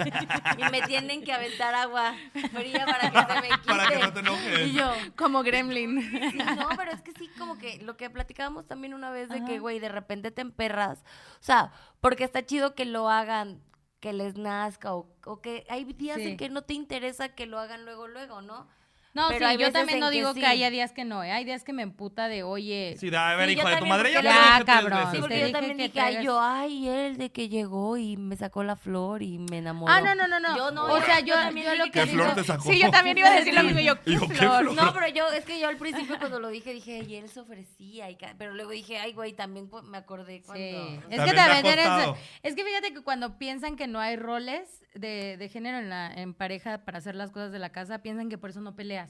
Speaker 2: y me tienen que aventar agua fría para que se me quite.
Speaker 1: Para que no te enojes.
Speaker 2: Y yo,
Speaker 3: Como gremlin.
Speaker 2: Sí, no, pero es que sí, como que lo que platicábamos también una vez de que, güey, de repente te emperras. O sea, porque está chido que lo hagan, que les nazca, o, o que hay días
Speaker 4: Sí.
Speaker 2: en que no te interesa que lo hagan luego, luego, ¿no?
Speaker 4: No,
Speaker 2: Pero
Speaker 4: sí, yo también no
Speaker 2: que
Speaker 4: digo
Speaker 2: sí.
Speaker 4: que haya días que no, ¿eh? Hay días que me emputa de, oye,
Speaker 1: Sí, da, a ver,
Speaker 2: Sí,
Speaker 1: hijo de tu madre, ya tres
Speaker 4: cabrón.
Speaker 2: Sí, porque yo también
Speaker 4: que
Speaker 2: dije, ay,
Speaker 4: traigas-
Speaker 2: yo, ay, él de que llegó y me sacó la flor y me enamoró.
Speaker 4: Ah, no, no, no, no.
Speaker 2: Yo no,
Speaker 4: o
Speaker 2: yo-
Speaker 4: sea,
Speaker 2: yo también
Speaker 4: yo lo
Speaker 2: que
Speaker 1: ¿Qué
Speaker 4: digo...
Speaker 1: flor te sacó?
Speaker 3: Sí, yo también iba a decir lo <laughs> mismo. Yo, ¿qué
Speaker 1: Hijo, ¿qué
Speaker 3: flor?
Speaker 1: flor?
Speaker 2: No, pero yo, es que yo al principio cuando lo dije, dije, y él se ofrecía, y pero luego dije, ay, güey, también me acordé cuando...
Speaker 4: Es que
Speaker 1: También
Speaker 4: eres- es que fíjate que cuando piensan que no hay roles de, de género en, la, en pareja para hacer las cosas de la casa, piensan que por eso no peleas.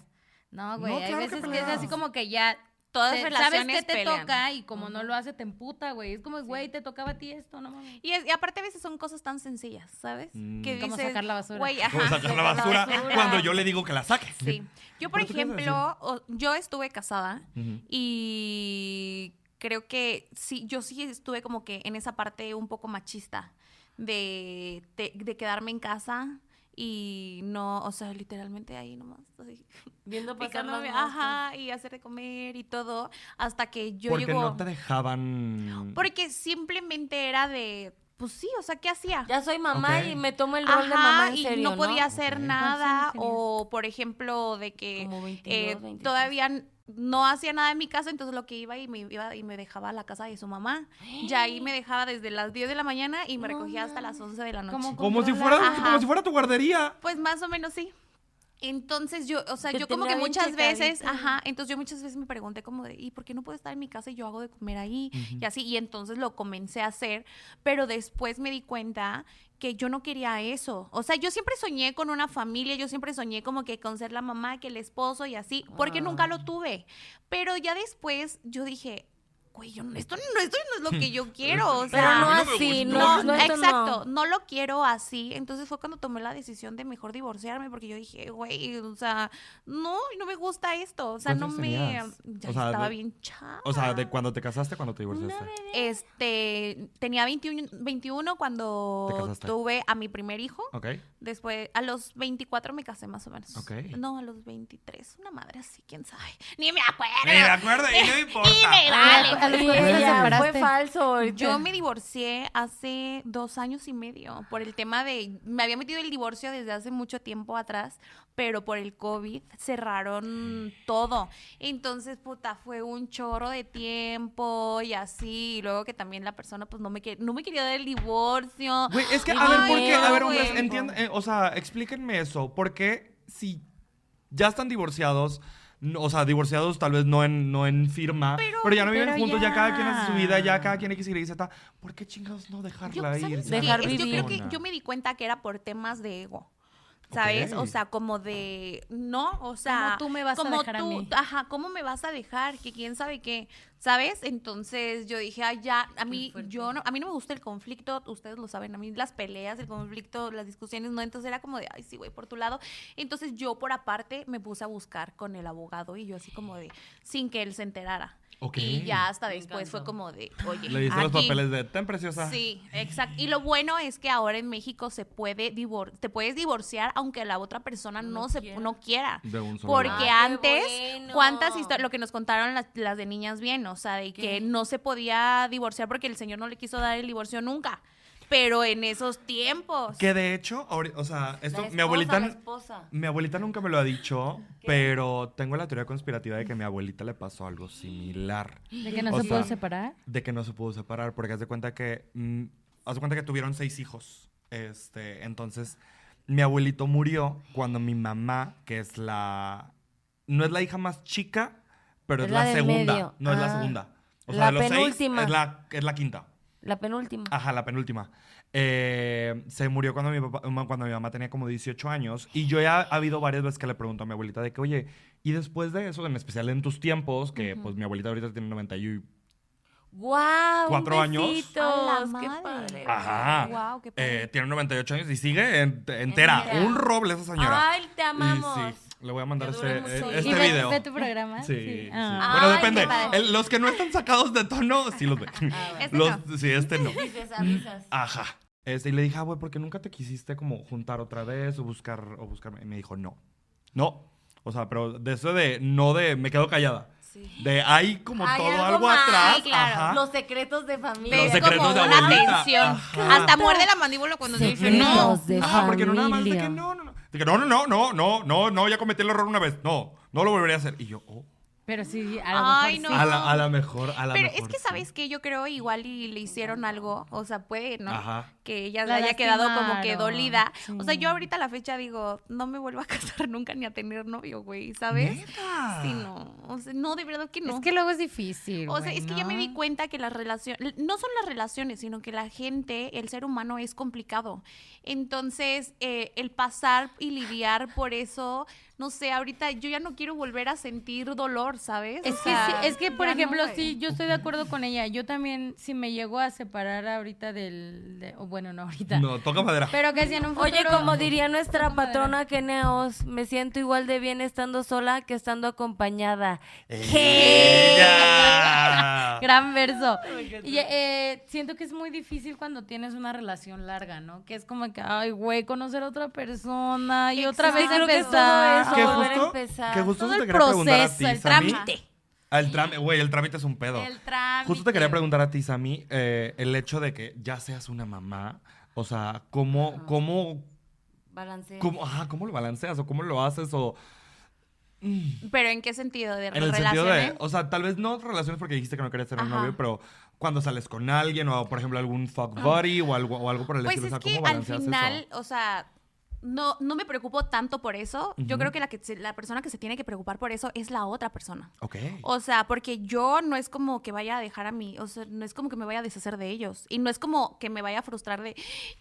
Speaker 4: No, güey,
Speaker 1: No,
Speaker 4: hay
Speaker 1: claro
Speaker 4: veces que, es así como que ya
Speaker 3: Todas
Speaker 4: te- sabes
Speaker 3: relaciones
Speaker 4: que te
Speaker 3: pelean.
Speaker 4: toca y como no lo hace te emputa, güey. Es como, güey, te tocaba a ti esto, no mames.
Speaker 3: Y, es- y aparte a veces son cosas tan sencillas, ¿sabes?
Speaker 1: Mm.
Speaker 3: Que
Speaker 4: Como
Speaker 3: dices,
Speaker 4: sacar la basura.
Speaker 3: Güey,
Speaker 1: Como sacar la
Speaker 2: la
Speaker 1: basura cuando yo le digo que la saques.
Speaker 3: Sí. Yo, por
Speaker 1: ¿Pero tú qué ibas a
Speaker 3: ejemplo, o- yo estuve casada y creo que sí, yo sí estuve como que en esa parte un poco machista de, de, de quedarme en casa y no, o sea, literalmente ahí nomás, así, <laughs>
Speaker 2: Viendo pasar las
Speaker 3: ajá, y hacer de comer y todo, hasta que yo
Speaker 1: Porque
Speaker 3: llegó...
Speaker 1: no te dejaban.
Speaker 3: Porque simplemente era de, pues sí, o sea, ¿qué hacía?
Speaker 2: Ya soy mamá y me tomo el rol de mamá en
Speaker 3: y
Speaker 2: serio,
Speaker 3: no podía hacer nada
Speaker 4: ¿Cuántos años
Speaker 3: o por ejemplo de que
Speaker 2: Como 22,
Speaker 3: eh,
Speaker 2: 23.
Speaker 3: todavía no hacía nada en mi casa entonces lo que iba y me iba y me dejaba a la casa de su mamá ya ahí me dejaba desde las 10 de la mañana y me
Speaker 2: No
Speaker 3: recogía hasta las 11 de la noche
Speaker 4: Como
Speaker 1: Como si fuera,
Speaker 3: Ajá.
Speaker 1: como si fuera tu guardería.
Speaker 3: pues más o menos sí entonces yo, o sea, yo como que muchas veces, ajá, entonces yo muchas veces me pregunté como de, ¿y por qué no puedo estar en mi casa y yo hago de comer ahí? Y así, y entonces lo comencé a hacer, pero después me di cuenta que yo no quería eso. O sea, yo siempre soñé con una familia, yo siempre soñé como que con ser la mamá, que el esposo y así, porque nunca lo tuve. Pero ya después yo dije, güey, yo no, esto, no, esto no es lo que yo <laughs> quiero. O sea,
Speaker 2: Pero no así, no,
Speaker 3: no,
Speaker 2: no,
Speaker 3: exacto,
Speaker 2: no.
Speaker 3: no. lo quiero así. Entonces fue cuando tomé la decisión de mejor divorciarme porque yo dije, güey, o sea, no, no me gusta esto. O sea, no
Speaker 1: ¿Cuántos
Speaker 3: me. Ya
Speaker 1: O sea,
Speaker 3: estaba
Speaker 1: de-
Speaker 3: bien chava.
Speaker 1: O sea, de cuando te casaste, cuando te divorciaste.
Speaker 3: Este, tenía 21, 21
Speaker 1: ¿Te
Speaker 3: cuando tuve a mi primer hijo.
Speaker 1: Ok.
Speaker 3: Después, a los 24 me casé más o menos.
Speaker 1: Ok.
Speaker 3: No, a los 23. Una madre así, quién sabe. Ni me acuerdo.
Speaker 1: Ni me acuerdo y no <laughs> importa.
Speaker 3: Y me vale.
Speaker 4: A los
Speaker 2: Y
Speaker 4: cuantos te
Speaker 2: ella,
Speaker 4: separaste?
Speaker 2: fue falso.
Speaker 3: Yo me divorcié hace dos años y medio por el tema de... Me había metido el divorcio desde hace mucho tiempo atrás, pero por el COVID cerraron todo. Entonces, puta, fue un chorro de tiempo y así. Y luego que también la persona, pues, no me, que- no me quería dar el divorcio.
Speaker 1: Güey, es que, a ver, ¿por
Speaker 2: no,
Speaker 1: qué? A ver, hombres, eh, o sea, explíquenme eso. ¿Por qué si ya están divorciados, o sea, divorciados tal vez no en, no en firma, pero, ya no viven juntos, ya.
Speaker 4: ya.
Speaker 1: cada quien hace su vida, ya cada quien X, Y, Z, ¿por qué chingados no
Speaker 3: Yo,
Speaker 1: dejarla ir?
Speaker 3: ¿sabes
Speaker 1: Ya
Speaker 3: qué?
Speaker 2: Dejar
Speaker 3: Yo creo que yo me di cuenta que era por temas de ego. ¿Sabes? O sea, como de, no, o sea,
Speaker 4: ¿Cómo tú me vas a dejar a
Speaker 3: tú-
Speaker 4: mí?
Speaker 3: Ajá, ¿cómo me vas a dejar? Que quién sabe qué, ¿sabes? Entonces yo dije, ay, ya, a mí, yo no, a mí no me gusta el conflicto, ustedes lo saben, a mí las peleas, el conflicto, las discusiones, no, entonces era como de, ay, sí, güey, por tu lado. Entonces yo por aparte me puse a buscar con el abogado y yo así como de, sin que él se enterara. Y ya hasta después fue como de, oye,
Speaker 1: Le diste los
Speaker 3: aquí-
Speaker 1: papeles de ten preciosa.
Speaker 3: Sí, exacto. Y lo bueno es que ahora en México se puede divor te puedes divorciar aunque la otra persona no,
Speaker 2: No
Speaker 3: se
Speaker 2: quiera.
Speaker 3: no quiera.
Speaker 1: De un solo
Speaker 3: Porque.
Speaker 2: Ah,
Speaker 3: antes,
Speaker 2: bueno.
Speaker 3: ¿cuántas historias? Lo que nos contaron las, las de niñas bien, o sea, de que
Speaker 2: ¿Qué?
Speaker 3: no se podía divorciar porque el señor no le quiso dar el divorcio nunca. Pero en esos tiempos.
Speaker 1: Que de hecho, o sea, esto,
Speaker 2: La
Speaker 1: mi
Speaker 2: esposa,
Speaker 1: abuelita.
Speaker 2: la esposa.
Speaker 1: Mi abuelita nunca me lo ha dicho, pero tengo la teoría conspirativa de que a mi abuelita le pasó algo similar.
Speaker 4: ¿De que no
Speaker 1: O
Speaker 4: se
Speaker 1: sea,
Speaker 4: puede separar?
Speaker 1: De que no se pudo separar, porque haz de cuenta que. mm, haz de cuenta que tuvieron seis hijos. Este, entonces, mi abuelito murió cuando mi mamá, que es la. No es la hija más chica, pero es,
Speaker 2: Es
Speaker 1: la, segunda.
Speaker 2: medio.
Speaker 1: No es la
Speaker 2: Ah.
Speaker 1: segunda. O sea,
Speaker 2: La
Speaker 1: de los seis,
Speaker 2: penúltima.
Speaker 1: es la, es la quinta.
Speaker 2: La penúltima.
Speaker 1: Ajá, la penúltima. Eh, se murió cuando mi, papá, cuando mi mamá tenía como 18 años. Y yo ya ha habido varias veces que le pregunto a mi abuelita de que, oye, y después de eso, en especial en tus tiempos, que pues mi abuelita ahorita tiene 90 y...
Speaker 2: ¡Guau!
Speaker 1: ¿Cuatro
Speaker 2: un
Speaker 1: años?
Speaker 2: besitos,
Speaker 3: ¡A la
Speaker 2: ¡Qué
Speaker 3: madre!
Speaker 2: padre!
Speaker 1: Ajá.
Speaker 3: Guau, qué padre.
Speaker 1: Eh, tiene 98 años y sigue en- entera.
Speaker 2: Entera.
Speaker 1: Un roble esa señora.
Speaker 2: ¡Ay, te
Speaker 1: Y
Speaker 2: amamos!
Speaker 1: sí, le voy a mandar este, eh, este
Speaker 4: ¿Y ve,
Speaker 1: video.
Speaker 4: ve tu programa?
Speaker 1: Sí, sí.
Speaker 4: Ah.
Speaker 1: Bueno,
Speaker 3: Ay,
Speaker 1: depende. El- los que no están sacados de tono, sí los ve. <laughs>
Speaker 3: Este
Speaker 1: Los,
Speaker 3: no.
Speaker 1: Sí, este no. <laughs> Ajá. Este, y le dije, ah, güey, ¿por qué nunca te quisiste como juntar otra vez o buscar o buscarme? Y me dijo, no. No. O sea, pero de eso de, no de, me quedo callada. De hay como
Speaker 2: Hay
Speaker 1: todo algo, atrás.
Speaker 3: sí, claro.
Speaker 1: Ajá.
Speaker 2: Los secretos de familia.
Speaker 1: Los secretos
Speaker 3: como
Speaker 1: de
Speaker 3: una
Speaker 1: abuelita.
Speaker 3: tensión.
Speaker 1: Ajá.
Speaker 3: Hasta muerde la mandíbula cuando se dice no.
Speaker 2: de
Speaker 1: Ajá, porque no nada más de que no, no, no. Que no, no, no, no, no, no, no, ya cometí el error una vez. No, no lo volvería a hacer. Y yo, oh.
Speaker 4: Pero sí, a lo
Speaker 3: Ay,
Speaker 4: mejor
Speaker 3: no.
Speaker 4: sí.
Speaker 1: A la, a la mejor, a la
Speaker 3: Pero
Speaker 1: mejor.
Speaker 3: es que,
Speaker 1: sí.
Speaker 3: ¿sabes qué? Yo creo igual y le hicieron algo. O sea, puede, ¿no?
Speaker 1: Ajá.
Speaker 3: Que ella
Speaker 4: La
Speaker 3: haya quedado como que dolida. O sea, yo ahorita a la fecha digo, no me vuelvo a <laughs> casar nunca ni a tener novio, güey, ¿sabes?
Speaker 1: ¿Neta?
Speaker 3: Sí, no. O sea, no, de verdad que no.
Speaker 4: Es que luego es difícil.
Speaker 3: O sea,
Speaker 4: güey,
Speaker 3: es que ya me di cuenta que las relaciones, no son las relaciones, sino que la gente, el ser humano es complicado. Entonces, eh, el pasar y lidiar por eso, no sé, ahorita yo ya no quiero volver a sentir dolor, ¿sabes?
Speaker 4: Es
Speaker 3: O
Speaker 4: que,
Speaker 3: sea,
Speaker 4: sí, es que por
Speaker 3: no,
Speaker 4: ejemplo, sí, yo estoy de acuerdo con ella. Yo también, si me llego a separar ahorita del. de- bueno, no ahorita.
Speaker 1: No, toca madera.
Speaker 4: Pero que si en un futuro.
Speaker 2: Oye, como diría nuestra patrona Keneos, me siento igual de bien estando sola que estando acompañada.
Speaker 1: ¡Ella! <laughs>
Speaker 4: Gran verso. <laughs> Y eh, siento que es muy difícil cuando tienes una relación larga, ¿no? Que es como que, ay, güey, conocer a otra persona y otra vez empezar.
Speaker 2: eso.
Speaker 1: Que
Speaker 2: volver a
Speaker 1: justo,
Speaker 2: empezar.
Speaker 1: que justo
Speaker 4: Todo el
Speaker 1: a
Speaker 4: proceso,
Speaker 1: ti,
Speaker 4: el trámite.
Speaker 1: El trámite, güey, el trámite es un pedo.
Speaker 4: El trámite.
Speaker 1: Justo te quería preguntar a ti, Sammy, eh, el hecho de que ya seas una mamá, o sea, ¿cómo, cómo,
Speaker 2: Balancea.
Speaker 1: cómo, ajá, cómo lo balanceas o cómo lo haces o
Speaker 3: Pero ¿en qué sentido? ¿De
Speaker 1: en el sentido de, o sea, tal vez no relaciones porque dijiste que no querías tener
Speaker 3: Ajá.
Speaker 1: novio, pero cuando sales con alguien o, por ejemplo, algún fuck buddy o algo, o algo por el
Speaker 3: Pues
Speaker 1: estilo,
Speaker 3: es
Speaker 1: o sea,
Speaker 3: que
Speaker 1: ¿cómo
Speaker 3: al
Speaker 1: balanceas
Speaker 3: final,
Speaker 1: eso?
Speaker 3: o sea, no, no me preocupo tanto por eso. Yo creo que la, que se- la persona que se tiene que preocupar por eso es la otra persona.
Speaker 1: Ok.
Speaker 3: O sea, porque yo no es como que vaya a dejar a mí, o sea, no es como que me vaya a deshacer de ellos. Y no es como que me vaya a frustrar de,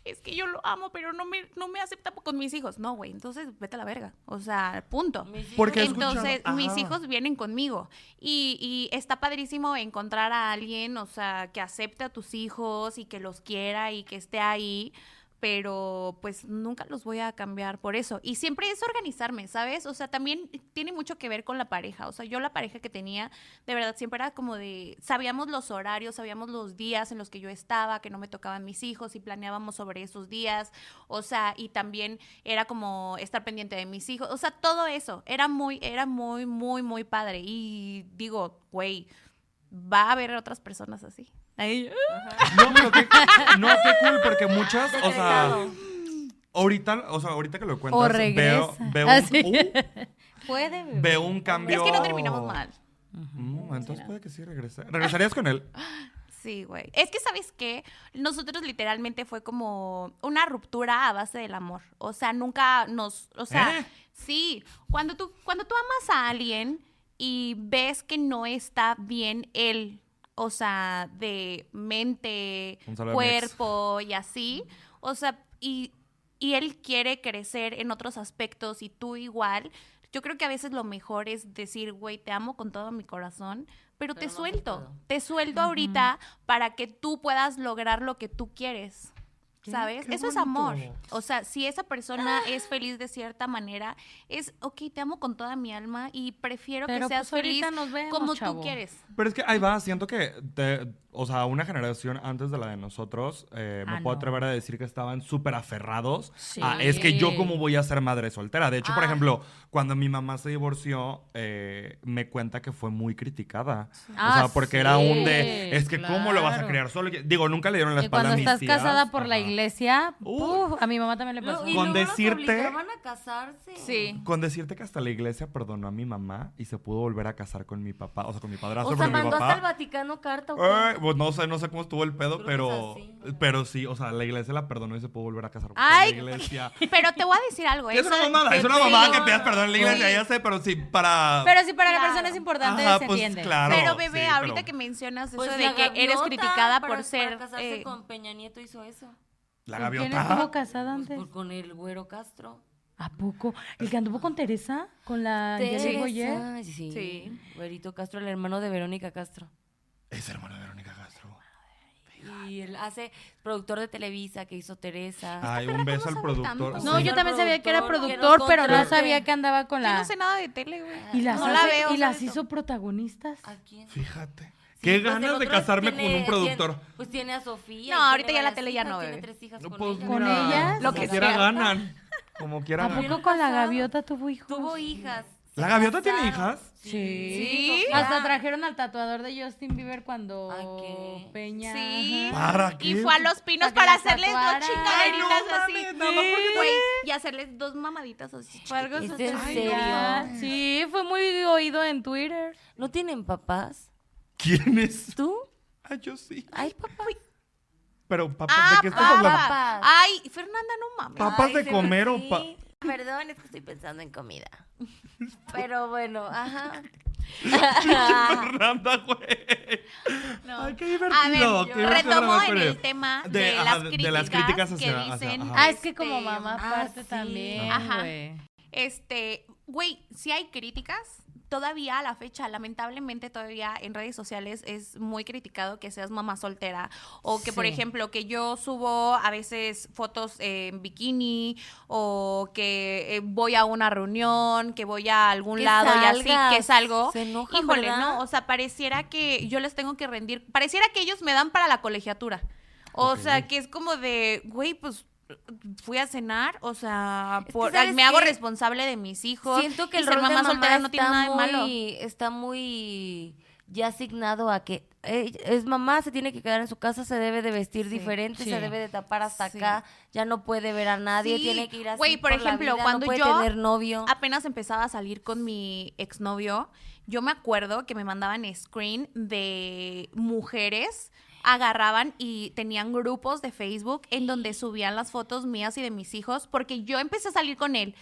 Speaker 3: es que yo lo amo, pero no me, no me acepta con mis hijos. No, güey, entonces vete a la verga. O sea, punto.
Speaker 2: Mis hijos-
Speaker 1: Porque
Speaker 3: Entonces, mis hijos vienen conmigo. Y, y está padrísimo encontrar a alguien, o sea, que acepte a tus hijos y que los quiera y que esté ahí. Pero pues nunca los voy a cambiar por eso. Y siempre es organizarme, ¿sabes? O sea, también tiene mucho que ver con la pareja. O sea, yo la pareja que tenía, de verdad, siempre era como de, sabíamos los horarios, sabíamos los días en los que yo estaba, que no me tocaban mis hijos y planeábamos sobre esos días. O sea, y también era como estar pendiente de mis hijos. O sea, todo eso era muy, era muy, muy, muy padre. Y digo, güey, va a haber otras personas así. Ahí,
Speaker 1: No, pero qué, no, qué cool, porque muchas, o sea, ahorita, o sea, ahorita que lo cuentas,
Speaker 4: O
Speaker 1: veo,
Speaker 4: regresa.
Speaker 1: veo,
Speaker 4: Ah,
Speaker 1: un, uh,
Speaker 4: Puede, bebé.
Speaker 1: veo un cambio.
Speaker 3: Es que no terminamos mal.
Speaker 1: Mm, entonces puede que sí regrese. ¿Regresarías con él?
Speaker 3: Sí, güey. Es que, ¿sabes qué? Nosotros literalmente fue como una ruptura a base del amor. O sea, nunca nos... O sea,
Speaker 1: ¿Eh?
Speaker 3: sí. Cuando tú, cuando tú amas a alguien y ves que no está bien él, o sea, de mente, cuerpo y así, o sea, y, y él quiere crecer en otros aspectos y tú igual, yo creo que a veces lo mejor es decir, güey, te amo con todo mi corazón, pero,
Speaker 2: Pero
Speaker 3: te
Speaker 2: no
Speaker 3: suelto, te suelto ahorita para que tú puedas lograr lo que tú quieres. ¿Sabes?
Speaker 1: qué
Speaker 3: Eso es amor. O sea, si esa persona es feliz de cierta manera, es, ok, te amo con toda mi alma y prefiero
Speaker 4: Pero,
Speaker 3: que seas
Speaker 4: pues,
Speaker 3: feliz
Speaker 4: nos vemos,
Speaker 3: como
Speaker 4: chavo.
Speaker 3: tú quieres.
Speaker 1: Pero es que ahí va, siento que, te- o sea, una generación antes de la de nosotros, eh, me
Speaker 4: Ah,
Speaker 1: puedo
Speaker 4: no.
Speaker 1: atrever a decir que estaban súper aferrados
Speaker 4: Sí.
Speaker 1: a, es que yo cómo voy a ser madre soltera. De hecho, por
Speaker 2: Ah.
Speaker 1: ejemplo, cuando mi mamá se divorció, eh, me cuenta que fue muy criticada. o
Speaker 4: Ah,
Speaker 1: sea, porque era un de, es que cómo lo vas a criar solo. Digo, nunca le dieron la
Speaker 4: Y
Speaker 1: espalda
Speaker 4: cuando
Speaker 1: a mis
Speaker 4: estás
Speaker 1: tías.
Speaker 4: casada por la iglesia, uf, a mi mamá también le
Speaker 2: No,
Speaker 4: pasó.
Speaker 2: y
Speaker 1: Con decirte-
Speaker 2: obligaban a casarse.
Speaker 3: Sí.
Speaker 1: Con decirte que hasta la iglesia perdonó a mi mamá y se pudo volver a casar con mi papá, o sea, con mi padrastro,
Speaker 2: O sea,
Speaker 1: mi
Speaker 2: mandó
Speaker 1: papá...
Speaker 2: hasta el Vaticano carta. ¿o qué?
Speaker 1: Ay, pues no sé, no sé cómo estuvo el pedo, pero,
Speaker 2: es
Speaker 1: pero sí, o sea, la iglesia la perdonó y se pudo volver a casar
Speaker 3: Ay.
Speaker 1: la iglesia. <laughs>
Speaker 3: Pero te voy a decir algo.
Speaker 1: es
Speaker 3: eso-
Speaker 1: una mamada, es una
Speaker 3: Sí.
Speaker 1: mamada que pidas perdón en la iglesia,
Speaker 3: Sí.
Speaker 1: ya sé, pero sí, para...
Speaker 4: Pero si para la persona es importante,
Speaker 1: Ajá,
Speaker 4: se
Speaker 1: pues,
Speaker 4: entiende.
Speaker 1: claro.
Speaker 3: Pero bebé,
Speaker 1: sí,
Speaker 3: ahorita
Speaker 1: pero-
Speaker 3: que mencionas eso
Speaker 2: Pues
Speaker 3: de
Speaker 2: la
Speaker 3: que eres
Speaker 2: gaviota
Speaker 3: criticada
Speaker 2: para-
Speaker 3: por ser...
Speaker 2: Para casarse
Speaker 3: eh,
Speaker 2: con Peña Nieto hizo eso.
Speaker 1: La
Speaker 4: ¿Con quién
Speaker 1: gaviota.
Speaker 4: estuvo casada antes?
Speaker 2: Por- con el güero Castro.
Speaker 4: ¿A poco? ¿El que anduvo con Teresa? ¿Con la?
Speaker 2: Teresa, Sí.
Speaker 3: Sí.
Speaker 2: Güerito Castro, el hermano de Verónica Castro.
Speaker 1: Es hermano de Verónica Castro.
Speaker 2: Y él hace productor de Televisa que hizo Teresa.
Speaker 1: Ay, un beso al productor.
Speaker 3: tanto?
Speaker 4: No,
Speaker 1: Sí.
Speaker 4: yo también sabía que era
Speaker 2: Productor,
Speaker 4: pero no sabía que andaba con
Speaker 3: Yo
Speaker 4: la...
Speaker 3: no sé nada de tele, güey.
Speaker 4: Y las,
Speaker 3: no
Speaker 4: hace-
Speaker 3: la veo.
Speaker 4: y las hizo protagonistas.
Speaker 2: ¿A quién?
Speaker 1: Fíjate.
Speaker 2: Sí,
Speaker 1: Qué
Speaker 2: pues
Speaker 1: ganas de casarme
Speaker 2: tiene-
Speaker 1: con un productor.
Speaker 2: tiene- pues tiene a Sofía.
Speaker 3: No, ahorita
Speaker 2: tiene
Speaker 3: ya la tele ya no,
Speaker 2: Tiene
Speaker 3: bebé.
Speaker 2: tres hijas
Speaker 1: No, pues,
Speaker 2: ella.
Speaker 4: ¿Con
Speaker 1: mira,
Speaker 4: ellas?
Speaker 3: Lo
Speaker 1: Como
Speaker 3: que
Speaker 1: quiera ganan. Como quiera
Speaker 4: ¿A
Speaker 1: ganan.
Speaker 4: poco con la gaviota tuvo hijos?
Speaker 2: Tuvo hijas.
Speaker 1: ¿La gaviota tiene hijas?
Speaker 4: Sí.
Speaker 3: Sí.
Speaker 4: Hasta trajeron al tatuador de Justin Bieber cuando
Speaker 2: ¿A qué?
Speaker 4: Peña...
Speaker 3: Sí.
Speaker 1: ¿Para qué?
Speaker 3: Y fue a Los Pinos
Speaker 4: Para
Speaker 3: para hacerles dos chingaderitas
Speaker 1: no
Speaker 3: así.
Speaker 1: mames, porque
Speaker 3: Güey, y hacerles dos mamaditas así.
Speaker 4: Fue algo
Speaker 2: ¿Es en serio?
Speaker 4: Sí, fue muy oído en Twitter.
Speaker 2: ¿No tienen papás?
Speaker 1: ¿Quién es?
Speaker 2: ¿Tú?
Speaker 1: Ah, yo sí.
Speaker 2: Ay, papá.
Speaker 1: Pero, papá,
Speaker 3: Ah,
Speaker 1: ¿de qué estás
Speaker 3: papá.
Speaker 1: hablando?
Speaker 3: Ay, Fernanda, no mames.
Speaker 1: Papas
Speaker 2: Ay,
Speaker 1: de
Speaker 2: sí,
Speaker 1: comer o
Speaker 2: sí.
Speaker 1: pa-
Speaker 2: Perdón, es que estoy pensando en comida. <laughs> Pero bueno, ajá. <laughs>
Speaker 1: Fernanda, güey.
Speaker 3: No.
Speaker 1: Ay, qué
Speaker 3: A
Speaker 1: divertido.
Speaker 3: ver,
Speaker 1: qué divertido
Speaker 3: retomo en el tema de,
Speaker 1: De- ajá,
Speaker 3: las,
Speaker 1: de-
Speaker 3: críticas
Speaker 1: de las críticas hacia-
Speaker 3: que
Speaker 1: hacia-
Speaker 3: dicen.
Speaker 1: ajá.
Speaker 4: Ah, es que como
Speaker 3: este,
Speaker 4: mamá
Speaker 2: ah,
Speaker 4: aparte
Speaker 2: sí.
Speaker 4: también,
Speaker 3: Ajá.
Speaker 4: güey.
Speaker 3: Este, güey, si hay críticas, todavía a la fecha, lamentablemente todavía en redes sociales es muy criticado que seas mamá soltera o que, por ejemplo, que yo subo a veces fotos en bikini o que eh, voy a una reunión, que voy a algún
Speaker 2: Que
Speaker 3: lado y así,
Speaker 2: salgas.
Speaker 3: que salgo.
Speaker 2: Se enojan,
Speaker 3: Híjole,
Speaker 2: ¿verdad?
Speaker 3: no, o sea, pareciera que yo les tengo que rendir, pareciera que ellos me dan para la colegiatura. O sea, que es como de, güey, pues fui a cenar, o sea,
Speaker 2: Es que,
Speaker 3: por-
Speaker 2: ¿sabes
Speaker 3: me hago responsable de mis hijos.
Speaker 2: Siento que el
Speaker 3: ser
Speaker 2: rol de
Speaker 3: mamá soltera no tiene nada de malo.
Speaker 2: está muy ya asignado a que eh, es mamá, se tiene que quedar en su casa, se debe de vestir
Speaker 3: Sí,
Speaker 2: diferente,
Speaker 4: sí.
Speaker 2: se debe de tapar hasta
Speaker 3: Sí.
Speaker 2: acá, ya no puede ver a nadie, tiene que ir así
Speaker 3: güey, por ejemplo,
Speaker 2: vida,
Speaker 3: cuando
Speaker 2: no puede
Speaker 3: yo
Speaker 2: tener novio.
Speaker 3: Apenas empezaba a salir con mi exnovio, yo me acuerdo que me mandaban screen de mujeres agarraban y tenían grupos de Facebook en donde subían las fotos mías y de mis hijos porque yo empecé a salir con él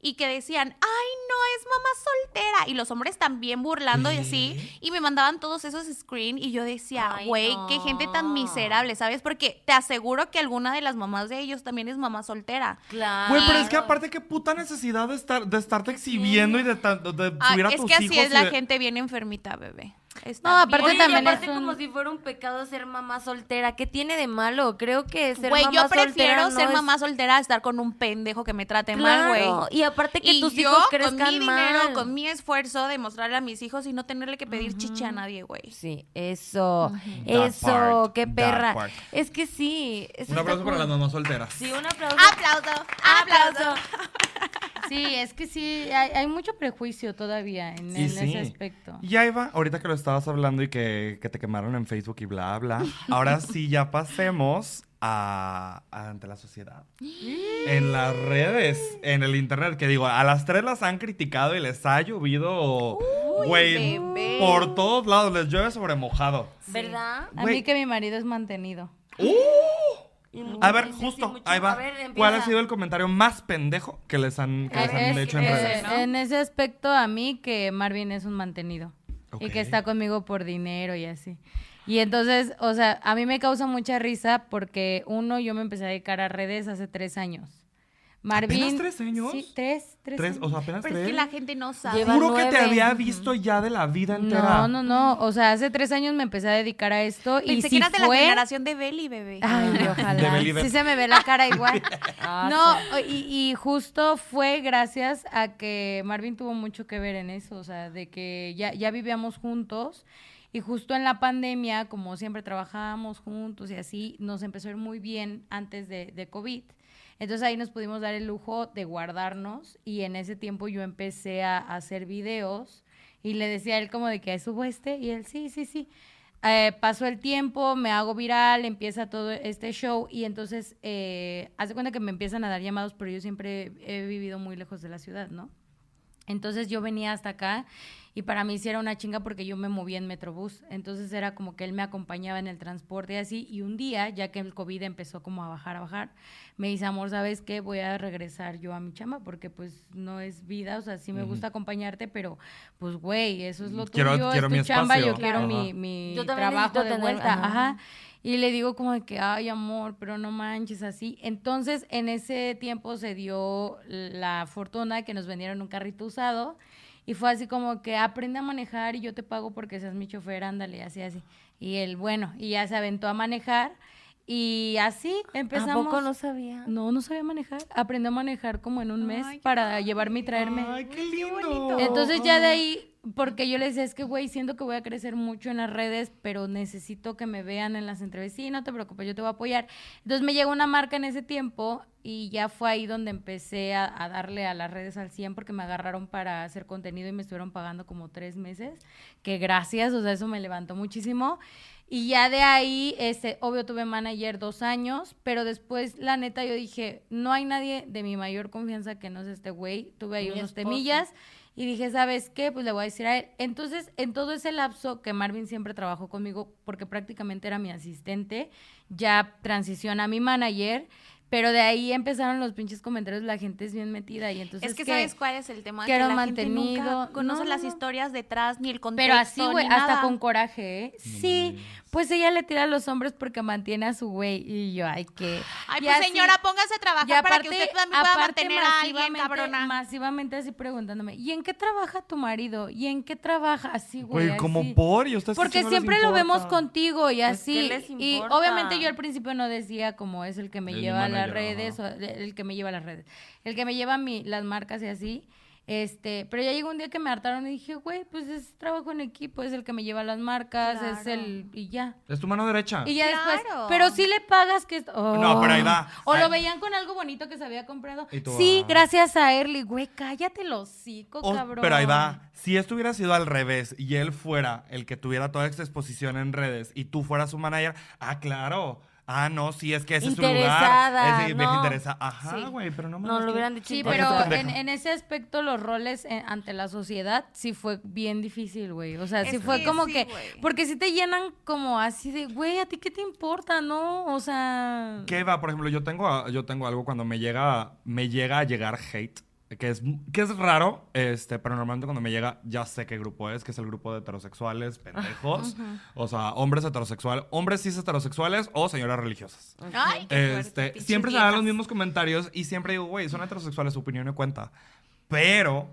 Speaker 3: y que decían, ay, no, es mamá soltera. Y los hombres también burlando y así. Y me mandaban todos esos screen y yo decía, güey,
Speaker 2: no.
Speaker 3: qué gente tan miserable, ¿sabes? Porque te aseguro que alguna de las mamás de ellos también es mamá soltera.
Speaker 2: Claro.
Speaker 1: Güey, pero es que aparte, qué puta necesidad de estar de estarte exhibiendo y de, de
Speaker 3: Ay,
Speaker 1: subir a
Speaker 3: es
Speaker 1: tus
Speaker 3: que así es la
Speaker 1: de-
Speaker 3: gente bien enfermita, bebé. Está
Speaker 4: No, aparte
Speaker 3: bien-
Speaker 2: y
Speaker 4: también
Speaker 2: aparte
Speaker 4: es un-
Speaker 2: como si fuera un pecado ser mamá soltera. ¿Qué tiene de malo? Creo que ser
Speaker 3: Güey,
Speaker 2: mamá
Speaker 3: yo
Speaker 2: soltera
Speaker 3: prefiero
Speaker 2: no
Speaker 3: ser
Speaker 2: es-
Speaker 3: mamá soltera a estar con un pendejo que me trate mal, güey.
Speaker 2: Y aparte que
Speaker 3: Y
Speaker 2: tus
Speaker 3: yo,
Speaker 2: hijos
Speaker 3: con
Speaker 2: crezcan
Speaker 3: mi dinero,
Speaker 2: mal.
Speaker 3: con mi esfuerzo, demostrarle a mis hijos y no tenerle que pedir chiche a nadie, güey.
Speaker 2: Sí, eso, eso,
Speaker 1: part,
Speaker 2: qué perra. Es que sí. eso
Speaker 1: Un aplauso para
Speaker 2: cool.
Speaker 1: las mamás solteras.
Speaker 2: Sí, un aplauso.
Speaker 3: Aplauso, aplauso.
Speaker 4: Sí, es que sí, hay, hay mucho prejuicio todavía en,
Speaker 1: Y
Speaker 4: en
Speaker 1: sí.
Speaker 4: ese aspecto.
Speaker 1: Y ahí va, ahorita que lo estabas hablando y que, que te quemaron en Facebook y bla, bla. <laughs> Ahora sí ya pasemos a, a- ante la sociedad. <gasps> En las redes, en el internet, que digo, a las tres las han criticado y les ha llovido, güey, por todos lados, les llueve sobre mojado.
Speaker 2: ¿Verdad?
Speaker 4: A mí que mi marido es mantenido.
Speaker 2: Mucho-
Speaker 1: A ver, justo, ahí va.
Speaker 2: Ver,
Speaker 1: ¿Cuál ha sido el comentario más pendejo que les han, que les han
Speaker 4: Es-
Speaker 1: hecho en
Speaker 4: es-
Speaker 1: redes?
Speaker 3: ¿no?
Speaker 4: En ese aspecto, a mí que Marvin es un mantenido. Y que está conmigo por dinero y así. Y entonces, o sea, a mí me causa mucha risa porque uno, yo me empecé a dedicar a redes hace tres años. Marvin.
Speaker 1: ¿Apenas tres años?
Speaker 4: Sí, tres, tres.
Speaker 1: Tres,
Speaker 4: años.
Speaker 1: o sea, apenas
Speaker 3: Pero
Speaker 1: tres.
Speaker 3: es que la gente no sabe.
Speaker 2: Lleva
Speaker 1: Juro que te había visto ya de la vida entera.
Speaker 4: No, no, no. O sea, hace tres años me empecé a dedicar a esto y si
Speaker 3: que eras de la
Speaker 4: fue.
Speaker 3: generación de Belly, bebé.
Speaker 4: Ay,
Speaker 1: De
Speaker 4: ojalá.
Speaker 1: Believer.
Speaker 4: Sí se me ve la cara igual. <laughs>
Speaker 2: Ah,
Speaker 4: no, y, y justo fue gracias a que Marvin tuvo mucho que ver en eso, o sea, de que ya, ya vivíamos juntos y justo en la pandemia, como siempre trabajábamos juntos y así, nos empezó a ir muy bien antes de, de COVID. Entonces ahí nos pudimos dar el lujo de guardarnos y en ese tiempo yo empecé a, hacer videos y le decía a él como de que subo este y él sí, sí, sí. Eh, pasó el tiempo, me hago viral, empieza todo este show y entonces eh, haz de cuenta que me empiezan a dar llamados, pero yo siempre he vivido muy lejos de la ciudad, ¿no? Entonces yo venía hasta acá y para mí sí era una chinga porque yo me movía en Metrobús. Entonces era como que él me acompañaba en el transporte y así. Y un día, ya que el COVID empezó como a bajar, a bajar, me dice, amor, ¿sabes qué? Voy a regresar yo a mi chamba porque pues no es vida. O sea, sí me gusta acompañarte, pero pues güey, eso es lo
Speaker 1: Quiero-
Speaker 4: tuyo,
Speaker 1: quiero
Speaker 4: es tu
Speaker 1: mi
Speaker 4: chamba, yo quiero
Speaker 1: Ajá.
Speaker 4: mi, mi
Speaker 2: Yo también
Speaker 4: trabajo de
Speaker 2: tener-
Speaker 4: vuelta.
Speaker 2: ajá.
Speaker 4: Ajá. Y le digo como de que, ay, amor, pero no manches así. Entonces, en ese tiempo se dio la fortuna de que nos vendieron un carrito usado. Y fue así como que aprende a manejar y yo te pago porque seas mi chofer, ándale, así, así. Y él, bueno, y ya se aventó a manejar. Y así empezamos.
Speaker 2: ¿A poco no sabía?
Speaker 4: No, no sabía manejar. Aprendí a manejar como en un mes
Speaker 3: Ay,
Speaker 4: para llevarme y traerme.
Speaker 1: Ay, qué lindo.
Speaker 4: Entonces ya de ahí, porque yo le decía, es que güey, siento que voy a crecer mucho en las redes, pero necesito que me vean en las entrevistas. Sí, no te preocupes, yo te voy a apoyar. Entonces me llegó una marca en ese tiempo y ya fue ahí donde empecé a, a darle a las redes al 100 porque me agarraron para hacer contenido y me estuvieron pagando como tres meses, que gracias, o sea, eso me levantó muchísimo. Y ya de ahí, este, obvio tuve manager dos años, pero después, la neta, yo dije, no hay nadie de mi mayor confianza que no es este güey. Tuve ahí
Speaker 2: Mi
Speaker 4: unos
Speaker 2: esposo.
Speaker 4: temillas y dije, ¿sabes qué? Pues le voy a decir a él. Entonces, en todo ese lapso que Marvin siempre trabajó conmigo, porque prácticamente era mi asistente, ya transiciona a mi manager, pero de ahí empezaron los pinches comentarios, la gente es bien metida y entonces...
Speaker 3: es que
Speaker 4: ¿qué?
Speaker 3: sabes cuál es el tema.
Speaker 4: quiero
Speaker 3: que la gente
Speaker 4: mantenido.
Speaker 3: nunca conoce
Speaker 4: No, no,
Speaker 3: las historias detrás ni el contexto.
Speaker 4: Pero así, güey, hasta
Speaker 3: nada.
Speaker 4: con coraje, ¿eh? sí, pues ella le tira a los hombres porque mantiene a su güey. Y yo, ay, que.
Speaker 3: Ay,
Speaker 4: y
Speaker 3: pues
Speaker 4: así-
Speaker 3: señora, póngase a trabajar
Speaker 4: aparte,
Speaker 3: para que usted también pueda mantener a alguien,
Speaker 4: masivamente-
Speaker 3: cabrona.
Speaker 4: Masivamente así preguntándome, ¿y en qué trabaja tu marido? ¿Y en qué trabaja? Así, güey.
Speaker 1: Güey, como por, y ustedes qué
Speaker 4: Porque siempre lo vemos contigo y
Speaker 2: Pues,
Speaker 4: así.
Speaker 2: ¿qué les
Speaker 4: y obviamente yo al principio no decía como es el que me
Speaker 1: El
Speaker 4: lleva a las redes, o el, que me lleva a las redes, el que me lleva a mi, las marcas y así. Este, pero ya llegó un día que me hartaron y dije, güey, pues es trabajo en equipo, es el que me lleva las marcas, es el y ya.
Speaker 1: Es tu mano derecha.
Speaker 4: Y ya después, pero sí le pagas que... est-
Speaker 1: No, pero ahí va.
Speaker 4: O
Speaker 1: Ahí-
Speaker 4: lo veían con algo bonito que se había comprado.
Speaker 1: Y tú,
Speaker 4: Sí,
Speaker 1: ah.
Speaker 4: gracias a Early. Güey, cállate el hocico,
Speaker 1: O-
Speaker 4: cabrón.
Speaker 1: pero ahí va. Si esto hubiera sido al revés y él fuera el que tuviera toda esta exposición en redes y tú fueras su manager, ah, claro. Ah, no, sí, es que ese es su lugar.
Speaker 2: Interesada,
Speaker 1: Es de vieja
Speaker 2: no.
Speaker 1: interesada. Ajá,
Speaker 3: Sí.
Speaker 1: güey, pero no me
Speaker 2: No, lo hubieran dicho.
Speaker 4: Sí, pero en, ese aspecto los roles eh, ante la sociedad sí fue bien difícil, güey. O sea, sí
Speaker 3: Es
Speaker 4: fue
Speaker 3: que
Speaker 4: como
Speaker 3: sí,
Speaker 4: que... Porque sí te llenan como así de, güey, ¿a ti qué te importa, no? O sea...
Speaker 1: ¿Qué va? Por ejemplo, yo tengo, yo tengo algo cuando me llega, me llega a llegar hate, que es, que es raro, este, pero normalmente cuando me llega ya sé qué grupo es, que es el grupo de heterosexuales pendejos. O sea, hombres heterosexuales, hombres cis heterosexuales o señoras religiosas.
Speaker 3: Ay, qué
Speaker 1: Este, siempre se dan los mismos comentarios y siempre digo, güey, son heterosexuales, su opinión no cuenta. Pero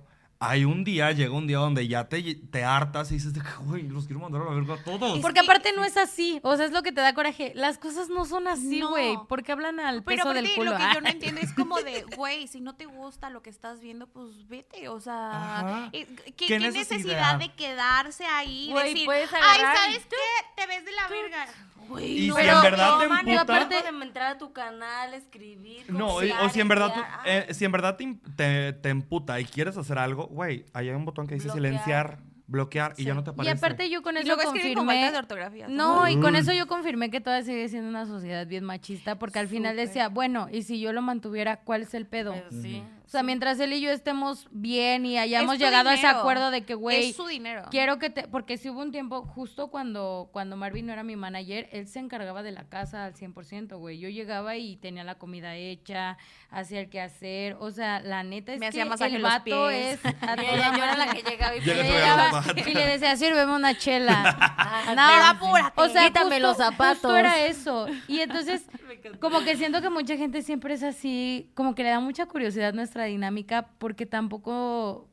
Speaker 1: hay un día, llega un día donde ya te, te hartas y dices, de que, güey, los quiero mandar a la verga a todos.
Speaker 4: Porque aparte no es así, o sea, es lo que te da coraje. Las cosas no son así,
Speaker 3: No.
Speaker 4: güey. Porque hablan al
Speaker 3: Pero
Speaker 4: peso del culo.
Speaker 3: lo que yo no <laughs> entiendo es como de, güey, si no te gusta lo que estás viendo, pues vete. O sea, eh, ¿qué,
Speaker 1: ¿Qué
Speaker 3: qué
Speaker 1: necesidad?
Speaker 3: necesidad de quedarse ahí y
Speaker 2: Güey,
Speaker 3: decir,
Speaker 2: puedes
Speaker 3: ay, ¿sabes qué? Te ves de la verga. Güey,
Speaker 1: Y
Speaker 3: no,
Speaker 1: si en verdad te
Speaker 2: no, man,
Speaker 1: emputa...
Speaker 2: aparte de entrar a tu canal, escribir.
Speaker 1: No, o si en verdad,
Speaker 2: ah,
Speaker 1: eh, si en verdad te, te, te emputa y quieres hacer algo, güey, ahí hay un botón que dice
Speaker 2: Bloquear.
Speaker 1: silenciar, bloquear y ya no te
Speaker 4: Y
Speaker 1: aparece.
Speaker 4: aparte yo con
Speaker 3: Y
Speaker 4: eso
Speaker 3: con
Speaker 4: confirmé...
Speaker 3: falta de ortografía.
Speaker 4: No, y con
Speaker 1: Uy.
Speaker 4: eso yo confirmé que todavía sigue siendo una sociedad bien machista, porque al final decía, bueno, y si yo lo mantuviera, ¿cuál es el pedo?
Speaker 2: pero sí.
Speaker 4: O sea, mientras él y yo estemos bien y hayamos
Speaker 3: Es
Speaker 4: llegado a ese acuerdo de que, güey,
Speaker 3: Es su dinero.
Speaker 4: quiero que te... Porque si hubo un tiempo, justo cuando, cuando Marvin no era mi manager, él se encargaba de la casa al 100%, güey. Yo llegaba y tenía la comida hecha, hacía el quehacer. O sea, la neta es
Speaker 3: Me
Speaker 4: que
Speaker 3: hacía
Speaker 4: el vato
Speaker 3: pies.
Speaker 4: es... <laughs> a toda
Speaker 2: yo era la que llegaba y
Speaker 1: le
Speaker 4: Llegaba y decía, sírveme una chela. <laughs>
Speaker 2: Ah,
Speaker 3: apúrate.
Speaker 4: O sea,
Speaker 2: Quítame
Speaker 4: justo,
Speaker 2: los zapatos.
Speaker 4: justo era eso. Y entonces, <laughs> como que siento que mucha gente siempre es así, como que le da mucha curiosidad nuestra dinámica, porque tampoco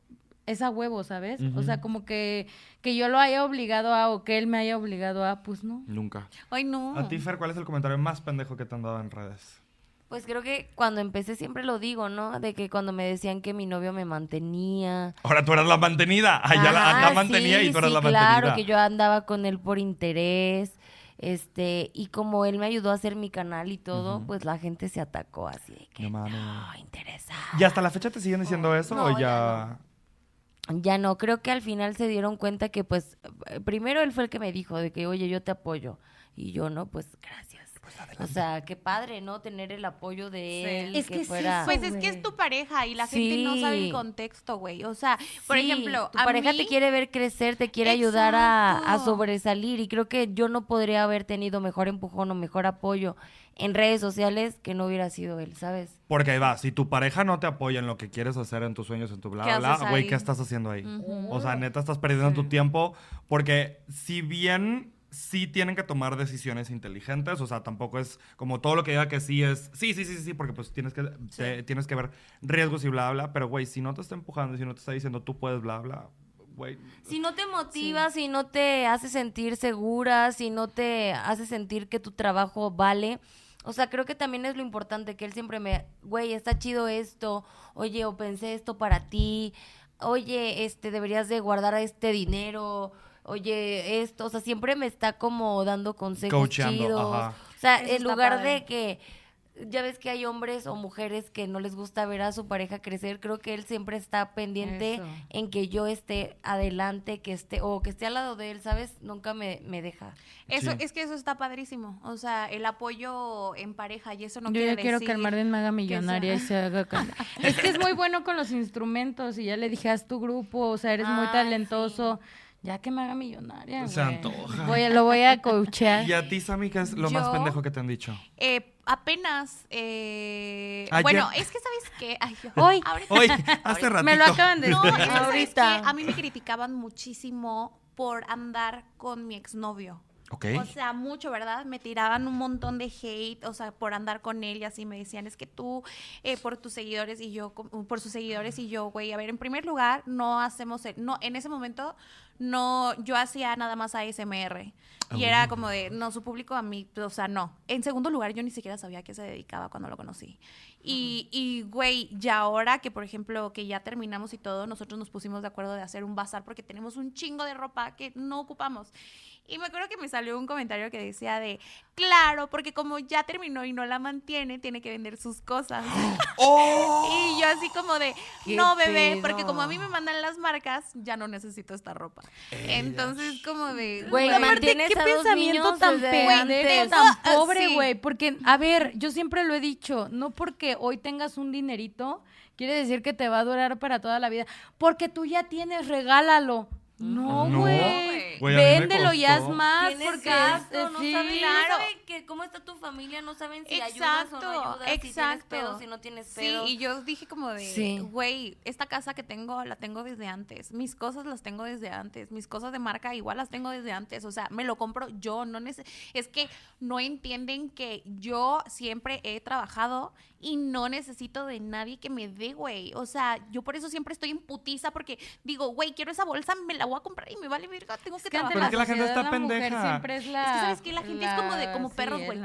Speaker 4: es a huevo, ¿sabes? O sea, como que, que yo lo haya obligado a, o que él me haya obligado a, pues no.
Speaker 1: Nunca.
Speaker 3: Ay, no.
Speaker 1: A ti, Fer, ¿cuál es el comentario más pendejo que te han dado en redes?
Speaker 2: Pues creo que cuando empecé siempre lo digo, ¿no? De que cuando me decían que mi novio me mantenía.
Speaker 1: Ahora tú eras la mantenida. Allá la,
Speaker 2: Ajá,
Speaker 1: acá mantenía
Speaker 2: sí,
Speaker 1: y tú eras
Speaker 2: sí,
Speaker 1: la mantenida.
Speaker 2: Claro, que yo andaba con él por interés. Este, y como él me ayudó a hacer mi canal y todo, pues la gente se atacó así de que
Speaker 1: No mames.
Speaker 2: no, interesada.
Speaker 1: ¿Y hasta la fecha te siguen diciendo eso
Speaker 2: no,
Speaker 1: o
Speaker 2: ya
Speaker 1: ya...?
Speaker 2: Ya no, creo que al final se dieron cuenta que pues eh, primero él fue el que me dijo de que, oye, yo te apoyo. Y yo, no, pues gracias. O sea, qué padre, ¿no? Tener el apoyo de él.
Speaker 4: Es que
Speaker 2: que
Speaker 4: es
Speaker 2: fuera...
Speaker 4: eso,
Speaker 3: Pues es que es tu pareja y la gente no sabe
Speaker 2: Sí.
Speaker 3: el contexto, güey. O sea, por
Speaker 2: Sí,
Speaker 3: ejemplo,
Speaker 2: tu
Speaker 3: a
Speaker 2: pareja
Speaker 3: mí-
Speaker 2: te quiere ver crecer, te quiere ayudar a, sobresalir y creo que yo no podría haber tenido mejor empujón o mejor apoyo en redes sociales que no hubiera sido él, ¿sabes?
Speaker 1: Porque ahí va, si tu pareja no te apoya en lo que quieres hacer, en tus sueños, en tu bla,
Speaker 3: ¿Qué
Speaker 1: bla, güey? ¿qué estás haciendo ahí? O sea, neta, estás perdiendo tu tiempo porque si bien sí tienen que tomar decisiones inteligentes, o sea, tampoco es como todo lo que diga que sí es, sí, sí, sí, sí, sí, porque pues tienes que, te- tienes que ver riesgos y bla, bla, pero güey, si no te está empujando, si no te está diciendo tú puedes, bla, bla, güey,
Speaker 2: Si no te motiva, si no te hace sentir segura, si no te hace sentir que tu trabajo vale. O sea, creo que también es lo importante que él siempre me, güey, está chido esto, oye, o pensé esto para ti, oye, este, deberías de guardar este dinero, oye, esto, o sea, siempre me está como dando consejos
Speaker 1: Coacheando,
Speaker 2: chidos.
Speaker 1: ajá.
Speaker 2: O sea,
Speaker 3: Eso
Speaker 2: en lugar
Speaker 3: padre.
Speaker 2: de que ya ves que hay hombres o mujeres que no les gusta ver a su pareja crecer, creo que él siempre está pendiente
Speaker 4: Eso.
Speaker 2: en que yo esté adelante, que esté, o que esté al lado de él, ¿sabes? Nunca me, me deja.
Speaker 3: Eso,
Speaker 1: Sí.
Speaker 3: es que eso está padrísimo. O sea, el apoyo en pareja y eso no
Speaker 4: Yo
Speaker 3: quiere
Speaker 4: ya quiero
Speaker 3: decir...
Speaker 4: que el Marden me haga millonaria y se haga <laughs> Es que es muy bueno con los instrumentos y ya le dije, haz tu grupo, o sea, eres muy
Speaker 2: Ay,
Speaker 4: talentoso. Ya que me haga millonaria,
Speaker 1: Se
Speaker 4: güey.
Speaker 1: antoja.
Speaker 4: Voy lo voy a coachear. <laughs>
Speaker 1: Y a ti, Sammy, ¿qué es lo más pendejo que te han dicho?
Speaker 3: Eh, apenas... eh,
Speaker 1: Ayer.
Speaker 3: Bueno, es que ¿sabes qué? Ay, yo-
Speaker 4: Hoy.
Speaker 3: ahorita-
Speaker 1: Hoy, <laughs> hace ratito.
Speaker 4: Me lo acaban de
Speaker 3: No,
Speaker 4: decir.
Speaker 3: es que, ¿sabes
Speaker 2: Ahorita.
Speaker 3: A mí me criticaban muchísimo por andar con mi exnovio.
Speaker 1: Ok.
Speaker 3: O sea, mucho, ¿verdad? Me tiraban un montón de hate, o sea, por andar con él y así me decían, es que tú, eh, por tus seguidores y yo, por sus seguidores y yo, güey, a ver, en primer lugar, no hacemos, el- no, en ese momento, no, yo hacía nada más ASMR. Y era como de, no, su público a mí, o sea, no. En segundo lugar, yo ni siquiera sabía a qué se dedicaba cuando lo conocí. Y, y, güey, ya ahora que, por ejemplo, que ya terminamos y todo, nosotros nos pusimos de acuerdo de hacer un bazar porque tenemos un chingo de ropa que no ocupamos. Y me acuerdo que me salió un comentario que decía de, claro, porque como ya terminó y no la mantiene, tiene que vender sus cosas. <gasps> <laughs>
Speaker 1: ¡Oh!
Speaker 3: y yo así como de,
Speaker 2: ¿Qué
Speaker 3: no, bebé,
Speaker 2: pedo?
Speaker 3: porque como a mí me mandan las marcas, ya no necesito esta ropa. Entonces, como de...
Speaker 2: Güey, mantienes
Speaker 4: qué
Speaker 2: a dos
Speaker 4: pensamiento
Speaker 2: niños
Speaker 4: tan
Speaker 2: desde
Speaker 4: pendejo,
Speaker 2: antes.
Speaker 4: tan
Speaker 3: Ah,
Speaker 4: pobre,
Speaker 3: sí.
Speaker 4: güey. Porque, a ver, yo siempre lo he dicho, no porque hoy tengas un dinerito, quiere decir que te va a durar para toda la vida. Porque tú ya tienes, regálalo. No, güey. Véndelo y haz más. Porque
Speaker 2: gasto,
Speaker 4: es-
Speaker 2: no
Speaker 4: sí.
Speaker 2: saben,
Speaker 3: Claro.
Speaker 2: no saben que cómo está tu familia, no saben si ayudas o no ayudas, si tienes
Speaker 3: exacto.
Speaker 2: pedo, si no tienes
Speaker 3: Sí,
Speaker 2: pedo.
Speaker 3: y yo dije como de,
Speaker 2: Sí.
Speaker 3: güey, esta casa que tengo la tengo desde antes, mis cosas las tengo desde antes, mis cosas de marca igual las tengo desde antes, o sea, me lo compro yo, no es que no entienden que yo siempre he trabajado y no necesito de nadie que me dé, güey, o sea, yo por eso siempre estoy en putiza porque digo, güey, quiero esa bolsa, me la voy a comprar y me vale verga, tengo que
Speaker 4: Es que
Speaker 3: trabajar.
Speaker 1: Pero es que la gente está pendeja.
Speaker 4: siempre es la.
Speaker 3: Es que sabes que la gente es como de como
Speaker 4: sí,
Speaker 3: perros, güey.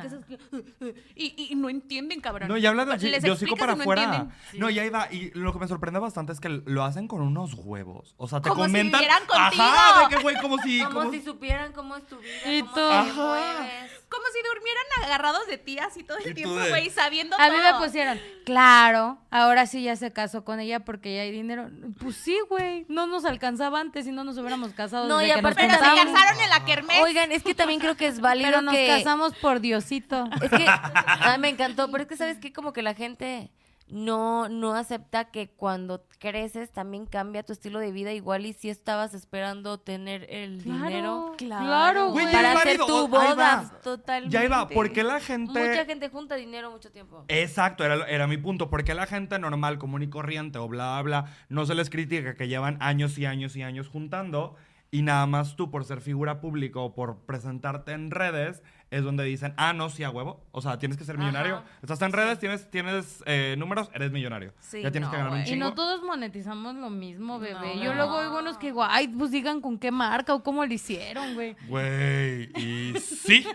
Speaker 3: Y, y no entienden, cabrón.
Speaker 1: No, y habla de,
Speaker 3: Les
Speaker 1: hocico
Speaker 3: explicas
Speaker 1: para
Speaker 3: y no
Speaker 1: afuera.
Speaker 3: entienden.
Speaker 1: No, y ahí va. Y lo que me sorprende bastante es que lo hacen con unos huevos. O sea, te
Speaker 3: Como si
Speaker 1: comentan. Ajá, de que, güey, como si.
Speaker 2: como,
Speaker 1: como
Speaker 2: si supieran cómo es tu vida,
Speaker 4: Y
Speaker 2: cómo
Speaker 4: tú.
Speaker 2: te
Speaker 1: Ajá.
Speaker 3: Como si durmieran agarrados de ti así todo el tiempo, güey, sabiendo
Speaker 4: A mí me pusieron, claro, ahora sí ya se casó con ella porque ya hay dinero. Pues sí, güey, no nos alcanzaba antes y no nos hubiéramos casado
Speaker 2: No,
Speaker 4: desde
Speaker 2: y
Speaker 4: que nos
Speaker 2: aparte
Speaker 3: Pero se
Speaker 2: casamos.
Speaker 3: casaron en la kermés.
Speaker 2: Oigan, es que también creo que es válido
Speaker 4: Pero nos
Speaker 2: que...
Speaker 4: casamos por Diosito.
Speaker 2: Es que, <laughs> ay, me encantó, pero es que sabes que como que la gente no, no acepta que cuando creces también cambia tu estilo de vida igual y si estabas esperando tener el dinero
Speaker 4: Claro,
Speaker 1: Güey,
Speaker 2: para hacer tu boda totalmente.
Speaker 1: Ya iba, ¿por qué la gente...
Speaker 2: Mucha gente junta dinero mucho tiempo.
Speaker 1: Exacto, era, era mi punto. Porque la gente normal, común y corriente o bla, bla, bla, no se les critica que llevan años y años y años juntando y nada más tú por ser figura pública o por presentarte en redes es donde dicen, ah, no, sí, a huevo. O sea, tienes que ser millonario.
Speaker 2: Ajá.
Speaker 1: Estás en redes, tienes, tienes eh, números, eres millonario.
Speaker 3: Sí,
Speaker 1: ya tienes
Speaker 3: no,
Speaker 1: que ganar un
Speaker 3: güey.
Speaker 4: Y
Speaker 1: chingo.
Speaker 4: no todos monetizamos lo mismo, bebé.
Speaker 2: No.
Speaker 4: Yo luego oigo unos que digo, ay, pues digan con qué marca o cómo lo hicieron, güey.
Speaker 1: Güey, y sí.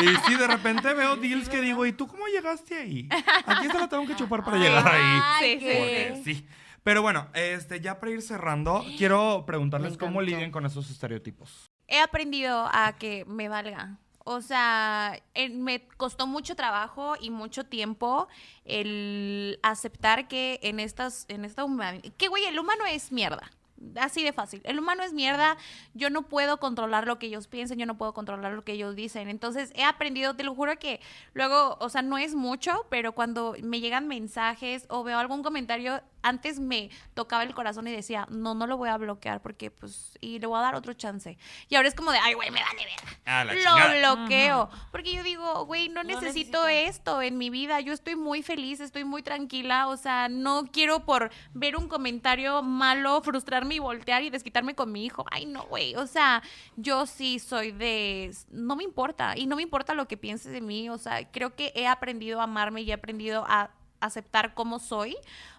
Speaker 1: y sí, de repente veo <laughs> deals que digo, ¿y tú cómo llegaste ahí? Aquí se la tengo que chupar para llegar ahí.
Speaker 2: Ay,
Speaker 3: Sí, sí,
Speaker 1: Porque sí. Pero bueno, este, ya para ir cerrando, <gasps> quiero preguntarles cómo lidian con esos estereotipos.
Speaker 3: he aprendido a que me valga. O sea, me costó mucho trabajo y mucho tiempo el aceptar que en estas, en esta humanidad, que güey, el humano es mierda. Así de fácil. El humano es mierda. Yo no puedo controlar lo que ellos piensen, yo no puedo controlar lo que ellos dicen. Entonces he aprendido, te lo juro que luego, o sea, no es mucho, pero cuando me llegan mensajes o veo algún comentario, antes me tocaba el corazón y decía, no, no lo voy a bloquear porque pues, y le voy a dar otro chance. Y ahora es como de, ay, güey, me vale
Speaker 1: Ah, la
Speaker 3: lo
Speaker 1: chingada.
Speaker 3: bloqueo. Porque yo digo, güey, no,
Speaker 2: No
Speaker 3: necesito,
Speaker 2: necesito.
Speaker 3: esto en mi vida. Yo estoy muy feliz, estoy muy tranquila. O sea, no quiero por ver un comentario malo frustrarme y voltear y desquitarme con mi hijo. Ay, no, güey. O sea, yo sí soy de. No me importa. Y no me importa lo que pienses de mí. O sea, creo que he aprendido a amarme y he aprendido a aceptar cómo soy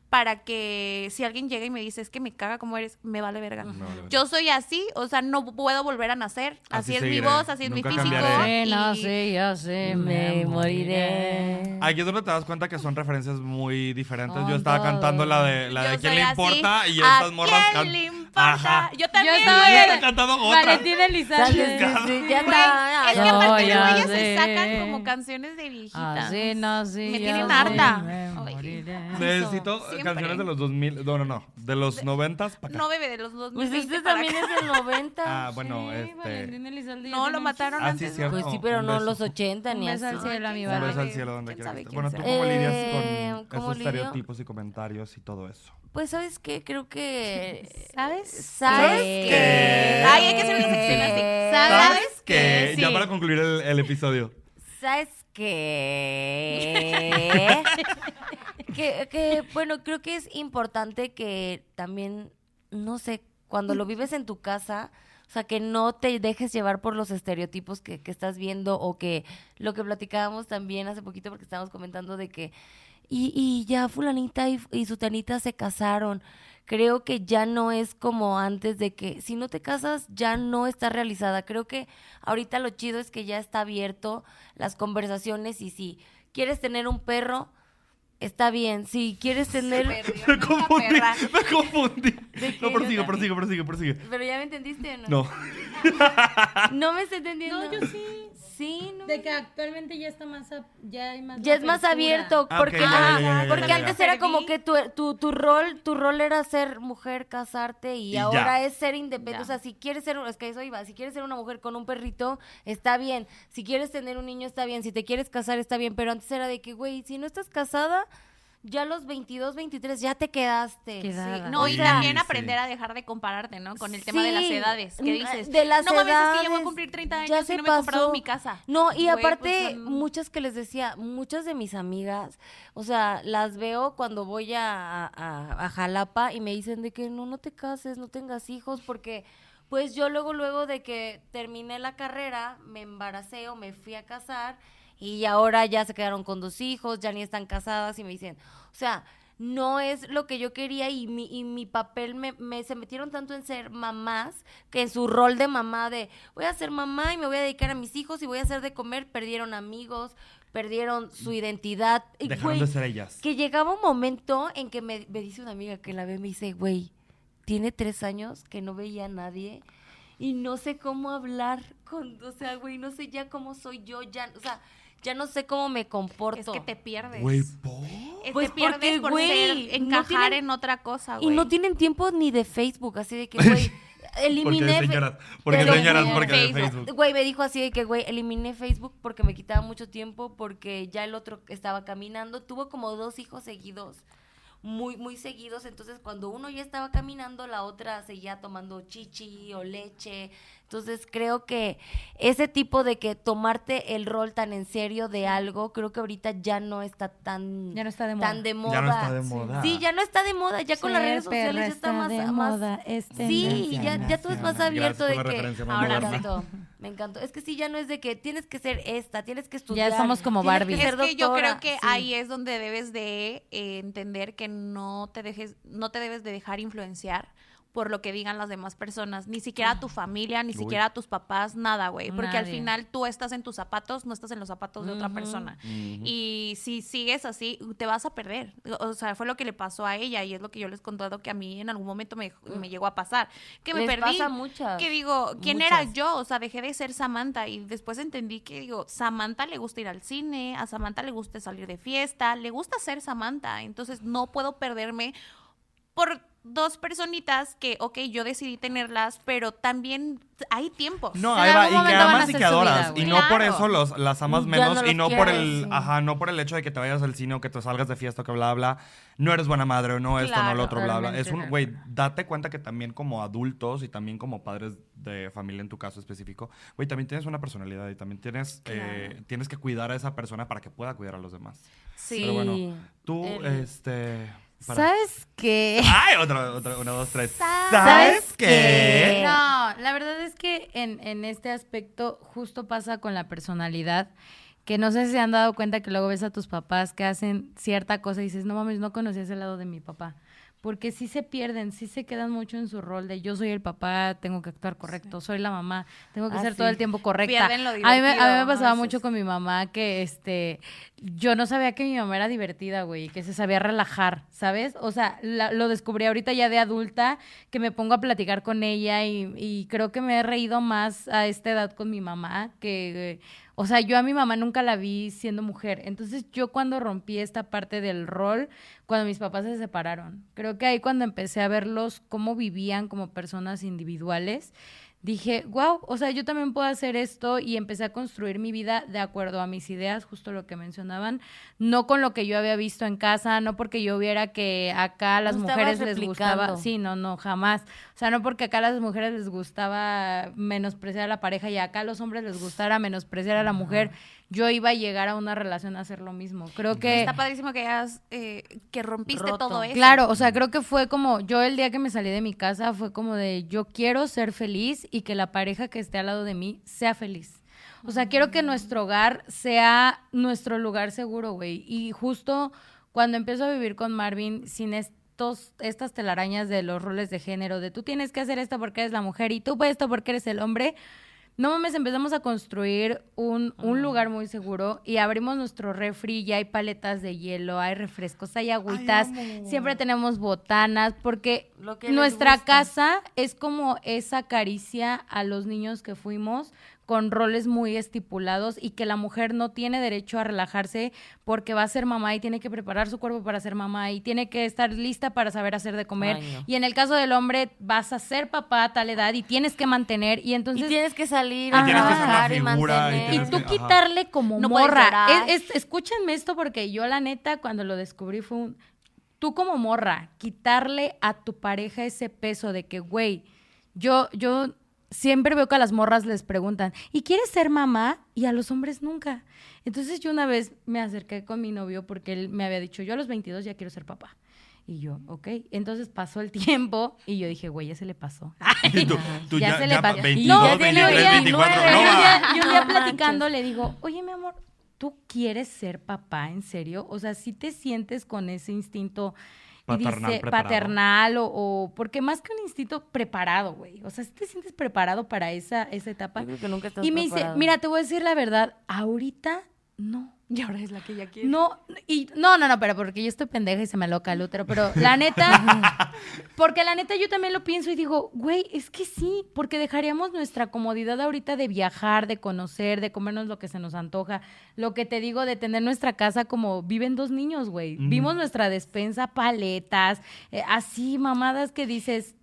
Speaker 3: para que si alguien llega y me dice es que me caga como eres, me vale verga.
Speaker 1: Vale verga.
Speaker 3: Yo soy así, o sea, no puedo volver a nacer.
Speaker 1: Así
Speaker 3: Así, es
Speaker 1: seguiré.
Speaker 3: mi voz, así es mi
Speaker 1: Nunca
Speaker 3: físico. y-
Speaker 4: no sé, ya sé,
Speaker 2: Me moriré.
Speaker 1: Aquí es donde te das cuenta que son referencias muy diferentes. Yo estaba
Speaker 4: todo.
Speaker 1: cantando la de la de quién le
Speaker 3: así.
Speaker 1: importa y
Speaker 3: ¿A
Speaker 1: estas morras
Speaker 3: quién
Speaker 1: can-
Speaker 3: le importa?
Speaker 1: Ajá.
Speaker 3: Yo también, güey.
Speaker 1: Yo he cantado otra.
Speaker 4: Valentina Elizalde.
Speaker 2: sí, sí, ya está.
Speaker 3: es que aparte
Speaker 4: Soy
Speaker 3: luego ellas se sacan como canciones de viejitas.
Speaker 4: Así
Speaker 3: Me tienen
Speaker 4: sé,
Speaker 3: harta.
Speaker 4: me
Speaker 3: Ay.
Speaker 4: moriré.
Speaker 1: Necesito
Speaker 3: Siempre.
Speaker 1: canciones de los 2000, no, no, no, de los 90 para acá.
Speaker 3: No, bebé, de los dos
Speaker 2: Pues este también es del 90.
Speaker 1: Ah, bueno,
Speaker 4: Sí,
Speaker 1: este
Speaker 3: No, lo
Speaker 4: un
Speaker 3: mataron
Speaker 1: Ah, sí,
Speaker 3: antes.
Speaker 1: cierto.
Speaker 2: Pues sí, pero
Speaker 1: Un
Speaker 2: no
Speaker 1: beso.
Speaker 2: los 80
Speaker 4: Un
Speaker 2: ni
Speaker 4: beso
Speaker 2: así.
Speaker 4: al cielo, a mi
Speaker 3: ¿quién
Speaker 1: Un beso al cielo donde
Speaker 3: ¿Quién
Speaker 1: quiera
Speaker 3: sabe
Speaker 1: que esté.
Speaker 3: quién
Speaker 1: Bueno, ¿tú
Speaker 3: sabe?
Speaker 1: cómo lidias
Speaker 2: Eh,
Speaker 1: con
Speaker 2: ¿cómo
Speaker 1: esos estereotipos y comentarios y todo eso?
Speaker 2: Pues, ¿sabes qué? Creo que... <laughs>
Speaker 3: ¿Sabes?
Speaker 2: ¿Sabes
Speaker 1: qué?
Speaker 2: qué?
Speaker 3: Ay, hay que hacer una sección así.
Speaker 2: ¿Sabes
Speaker 1: qué?
Speaker 3: Sí.
Speaker 1: Ya para concluir el, el episodio.
Speaker 2: ¿Sabes qué? <laughs> que, que, bueno, creo que es importante que también, no sé, cuando lo vives en tu casa, o sea, que no te dejes llevar por los estereotipos que, que estás viendo o que lo que platicábamos también hace poquito porque estábamos comentando de que y, y ya fulanita y, y sutanita se casaron. Creo que ya no es como antes de que si no te casas ya no está realizada. Creo que ahorita lo chido es que ya está abierto las conversaciones y si quieres tener un perro, está bien. Si quieres tener... <laughs>
Speaker 1: Me confundí,
Speaker 3: perra.
Speaker 1: me <laughs> confundí.
Speaker 2: ¿De
Speaker 1: No, prosigue, prosigue, prosigue, prosigue.
Speaker 2: Pero ya me entendiste o no?
Speaker 1: No. <laughs>
Speaker 2: No me está entendiendo.
Speaker 4: No, yo sí.
Speaker 2: Sí, no.
Speaker 4: De que actualmente ya está más, a- ya hay más
Speaker 2: Ya es más abierto
Speaker 1: Ah,
Speaker 2: porque,
Speaker 1: ya, ya, ya, ya, ya,
Speaker 2: porque
Speaker 1: ya.
Speaker 2: antes era como que tu, tu, tu rol tu rol era ser mujer, casarte y,
Speaker 1: Y ya.
Speaker 2: ahora es ser independiente. O sea, si quieres ser, es que eso iba, si quieres ser una mujer con un perrito, está bien. Si quieres tener un niño, está bien. Si te quieres casar, está bien. Pero antes era de que, güey, si no estás casada, ya a los 22, 23 ya te quedaste.
Speaker 4: Quedada.
Speaker 3: Sí, No, y también
Speaker 1: sí.
Speaker 3: aprender a dejar de compararte, ¿no? Con el tema de las edades. ¿Qué dices?
Speaker 2: De las
Speaker 3: no mames, es que ya voy a
Speaker 2: edades,
Speaker 3: cumplir 30
Speaker 2: ya
Speaker 3: años
Speaker 2: se
Speaker 3: y no me he comprado
Speaker 2: pasó.
Speaker 3: mi casa.
Speaker 2: No, y
Speaker 3: Güey,
Speaker 2: aparte,
Speaker 3: pues, son-
Speaker 2: muchas que les decía, muchas de mis amigas, o sea, las veo cuando voy a, a, a Jalapa y me dicen de que no, no te cases, no tengas hijos, porque pues yo luego, luego de que terminé la carrera, me embaracé o me fui a casar y ahora ya se quedaron con dos hijos, ya ni están casadas y me dicen, o sea, no es lo que yo quería y mi, y mi papel me, me- se metieron tanto en ser mamás que en su rol de mamá de voy a ser mamá y me voy a dedicar a mis hijos y voy a hacer de comer, perdieron amigos, perdieron su identidad.
Speaker 1: Dejaron de ser ellas.
Speaker 2: que llegaba un momento en que me, me dice una amiga que la ve y me dice, güey, tiene tres años que no veía a nadie y no sé cómo hablar con, o sea, güey, no sé ya cómo soy yo, ya, o sea, ya no sé cómo me comporto.
Speaker 3: Es que te pierdes.
Speaker 1: Güey, ¿por?
Speaker 3: Eh,
Speaker 2: Pues
Speaker 3: te pierdes
Speaker 2: porque,
Speaker 3: por
Speaker 2: güey,
Speaker 3: ser,
Speaker 2: no
Speaker 3: encajar
Speaker 2: tienen-
Speaker 3: en otra cosa,
Speaker 2: Y
Speaker 3: güey.
Speaker 2: no tienen tiempo ni de Facebook, así de que, <laughs> güey, eliminé.
Speaker 1: Porque señoras, porque señoras, porque de
Speaker 3: Facebook.
Speaker 1: Facebook.
Speaker 2: Güey, me dijo así de que, güey, eliminé Facebook porque me quitaba mucho tiempo, porque ya el otro estaba caminando. Tuvo como dos hijos seguidos, muy, muy seguidos. Entonces, cuando uno ya estaba caminando, la otra seguía tomando chichi o leche. Entonces, creo que ese tipo de que tomarte el rol tan en serio de algo, creo que ahorita ya no está tan,
Speaker 4: Ya no está de moda.
Speaker 2: tan de moda.
Speaker 1: Ya no está de moda.
Speaker 2: Sí, ya no está de moda. Ya con las redes sociales ya está
Speaker 4: está
Speaker 2: más...
Speaker 4: de
Speaker 2: más-
Speaker 4: moda, es
Speaker 2: Sí, ya, ya todo es más abierto de que... Ahora encantó, me encantó. Es que sí, ya no es de que tienes que ser esta, tienes que estudiar.
Speaker 4: somos como Barbie.
Speaker 2: que
Speaker 3: Es
Speaker 2: ser
Speaker 3: que yo creo
Speaker 2: doctora.
Speaker 3: que
Speaker 2: Sí.
Speaker 3: ahí es donde debes de eh, entender que no te dejes, no te debes de dejar influenciar por lo que digan las demás personas, ni siquiera tu familia, ni
Speaker 1: Uy.
Speaker 3: siquiera tus papás, nada, güey, porque al final tú estás en tus zapatos, no estás en los zapatos de otra persona. Y si sigues así, te vas a perder. O sea, fue lo que le pasó a ella y es lo que yo les he contado que a mí en algún momento me, me llegó a pasar. Que me
Speaker 2: Les
Speaker 3: perdí.
Speaker 2: pasa a muchas,
Speaker 3: Que digo, ¿quién era yo? O sea, dejé de ser Samantha y después entendí que, digo, Samantha le gusta ir al cine, a Samantha le gusta salir de fiesta, le gusta ser Samantha. Entonces no puedo perderme por dos personitas que, ok, yo decidí tenerlas, pero también hay tiempos.
Speaker 1: No, ahí va, y que amas y que
Speaker 4: vida,
Speaker 1: adoras. y no por
Speaker 3: Claro.
Speaker 1: eso los, las amas menos.
Speaker 2: no
Speaker 1: y no por el,
Speaker 2: sí.
Speaker 1: ajá, no por el hecho de que te vayas al cine o que te salgas de fiesta o que bla bla. No eres buena madre o no esto, no lo
Speaker 3: Claro,
Speaker 1: otro, bla bla. Es un, güey, date cuenta que también como adultos y también como padres de familia en tu caso específico, güey, también tienes una personalidad y también tienes, eh, tienes que cuidar a esa persona para que pueda cuidar a los demás.
Speaker 2: Sí.
Speaker 1: Pero bueno, tú,
Speaker 2: El-
Speaker 1: este... para-
Speaker 4: ¿Sabes qué?
Speaker 1: ¡Ay! Otro, otro, uno, dos, tres.
Speaker 2: ¿Sabes
Speaker 1: ¿Sabes
Speaker 2: qué?
Speaker 1: qué?
Speaker 4: No, la verdad es que en, en este aspecto justo pasa con la personalidad, que no sé si se han dado cuenta que luego ves a tus papás que hacen cierta cosa y dices, no mames, no conocí ese lado de mi papá. Porque sí se pierden, sí se quedan mucho en su rol de yo soy el papá, tengo que actuar correcto, soy la mamá, tengo que
Speaker 2: Ah,
Speaker 4: ser
Speaker 2: sí.
Speaker 4: todo el tiempo correcta. A, mí me, a mí me pasaba mucho con mi mamá que este yo no sabía que mi mamá era divertida, güey, que se sabía relajar, ¿sabes? O sea, la- lo descubrí ahorita ya de adulta, que me pongo a platicar con ella y, y creo que me he reído más a esta edad con mi mamá que... eh, o sea, yo a mi mamá nunca la vi siendo mujer. Entonces yo cuando rompí esta parte del rol, cuando mis papás se separaron, creo que ahí cuando empecé a verlos cómo vivían como personas individuales, dije, wow, o sea, yo también puedo hacer esto y empecé a construir mi vida de acuerdo a mis ideas, justo lo que mencionaban, no con lo que yo había visto en casa, no porque yo viera que acá a las
Speaker 2: No
Speaker 4: mujeres les gustaba, sí, no, no, jamás. O sea, no porque acá a las mujeres les gustaba menospreciar a la pareja y acá a los hombres les gustara menospreciar a la mujer, yo iba a llegar a una relación a hacer lo mismo. Creo que...
Speaker 3: Está padrísimo que hayas, eh, que rompiste
Speaker 2: Roto.
Speaker 3: todo eso.
Speaker 4: Claro, o sea, creo que fue como, yo el día que me salí de mi casa fue como de, yo quiero ser feliz y que la pareja que esté al lado de mí sea feliz. O sea, quiero que nuestro hogar sea nuestro lugar seguro, güey. Y justo cuando empiezo a vivir con Marvin, sin estos, estas telarañas de los roles de género, de tú tienes que hacer esto porque eres la mujer y tú puedes esto porque eres el hombre, no mames, empezamos a construir un, un lugar muy seguro y abrimos nuestro refri, ya hay paletas de hielo, hay refrescos, hay agüitas, siempre tenemos botanas, porque
Speaker 2: Lo que les
Speaker 4: nuestra casa es como esa caricia a los niños que fuimos con roles muy estipulados y que la mujer no tiene derecho a relajarse porque va a ser mamá y tiene que preparar su cuerpo para ser mamá y tiene que estar lista para saber hacer de comer.
Speaker 2: Ay, no.
Speaker 4: Y en el caso del hombre vas a ser papá a tal edad y tienes que mantener y
Speaker 2: Y
Speaker 4: entonces
Speaker 2: tienes que salir
Speaker 4: Y
Speaker 2: a
Speaker 4: tienes que ser una
Speaker 2: trabajar y mantener.
Speaker 4: y
Speaker 1: tienes
Speaker 4: tú
Speaker 1: que-
Speaker 4: quitarle como
Speaker 3: No
Speaker 4: morra. es- escúchenme esto porque yo la neta cuando lo descubrí fue un... Tú como morra, quitarle a tu pareja ese peso de que, güey, yo, yo siempre veo que a las morras les preguntan, ¿y quieres ser mamá? Y a los hombres nunca. Entonces yo una vez me acerqué con mi novio porque él me había dicho, yo a los 22 ya quiero ser papá. Y yo, ok. Entonces pasó el tiempo y yo dije, güey, ya se le pasó. <laughs>
Speaker 1: Tú, tú
Speaker 4: ya,
Speaker 1: ya,
Speaker 4: se
Speaker 1: ya
Speaker 4: le pasó.
Speaker 1: 22,
Speaker 4: No,
Speaker 1: 23,
Speaker 4: tiene
Speaker 1: 24,
Speaker 2: 29,
Speaker 1: no
Speaker 4: y un
Speaker 1: va.
Speaker 4: día, y un día platicando
Speaker 2: manches.
Speaker 4: le digo, oye, mi amor, ¿tú quieres ser papá en serio? O sea, si te sientes con ese instinto
Speaker 1: Paternal,
Speaker 4: dice, paternal o, o- porque más que un instinto preparado, güey. O sea, si te sientes preparado para esa, esa etapa.
Speaker 2: Yo creo que nunca estás
Speaker 4: Y me dice, mira, te voy a decir la verdad, ahorita no. <laughs>
Speaker 3: Y ahora es la que ya quiere.
Speaker 4: No, y no, no, no, pero porque yo estoy pendeja y se me loca el útero, pero la neta, <laughs> porque la neta yo también lo pienso y digo, güey, es que sí, porque dejaríamos nuestra comodidad ahorita de viajar, de conocer, de comernos lo que se nos antoja, lo que te digo de tener nuestra casa como viven dos niños, güey. Vimos nuestra despensa, paletas, eh, así mamadas que dices,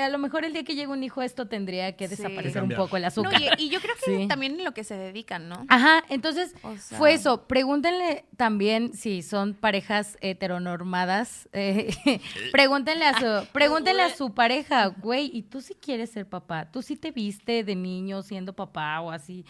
Speaker 4: a lo mejor el día que llegue un hijo esto tendría que
Speaker 2: Sí.
Speaker 4: desaparecer un poco el
Speaker 3: No,
Speaker 4: azúcar.
Speaker 3: y, y yo creo que <laughs>
Speaker 2: Sí.
Speaker 3: también en lo que se dedican, ¿no?
Speaker 4: Ajá, entonces
Speaker 2: O sea-
Speaker 4: fue eso. Pregúntenle también si son parejas heteronormadas. eh, <laughs> pregúntenle a su, pregúntenle a su pareja, güey, ¿y tú sí quieres ser papá? ¿Tú sí te viste de niño siendo papá o así?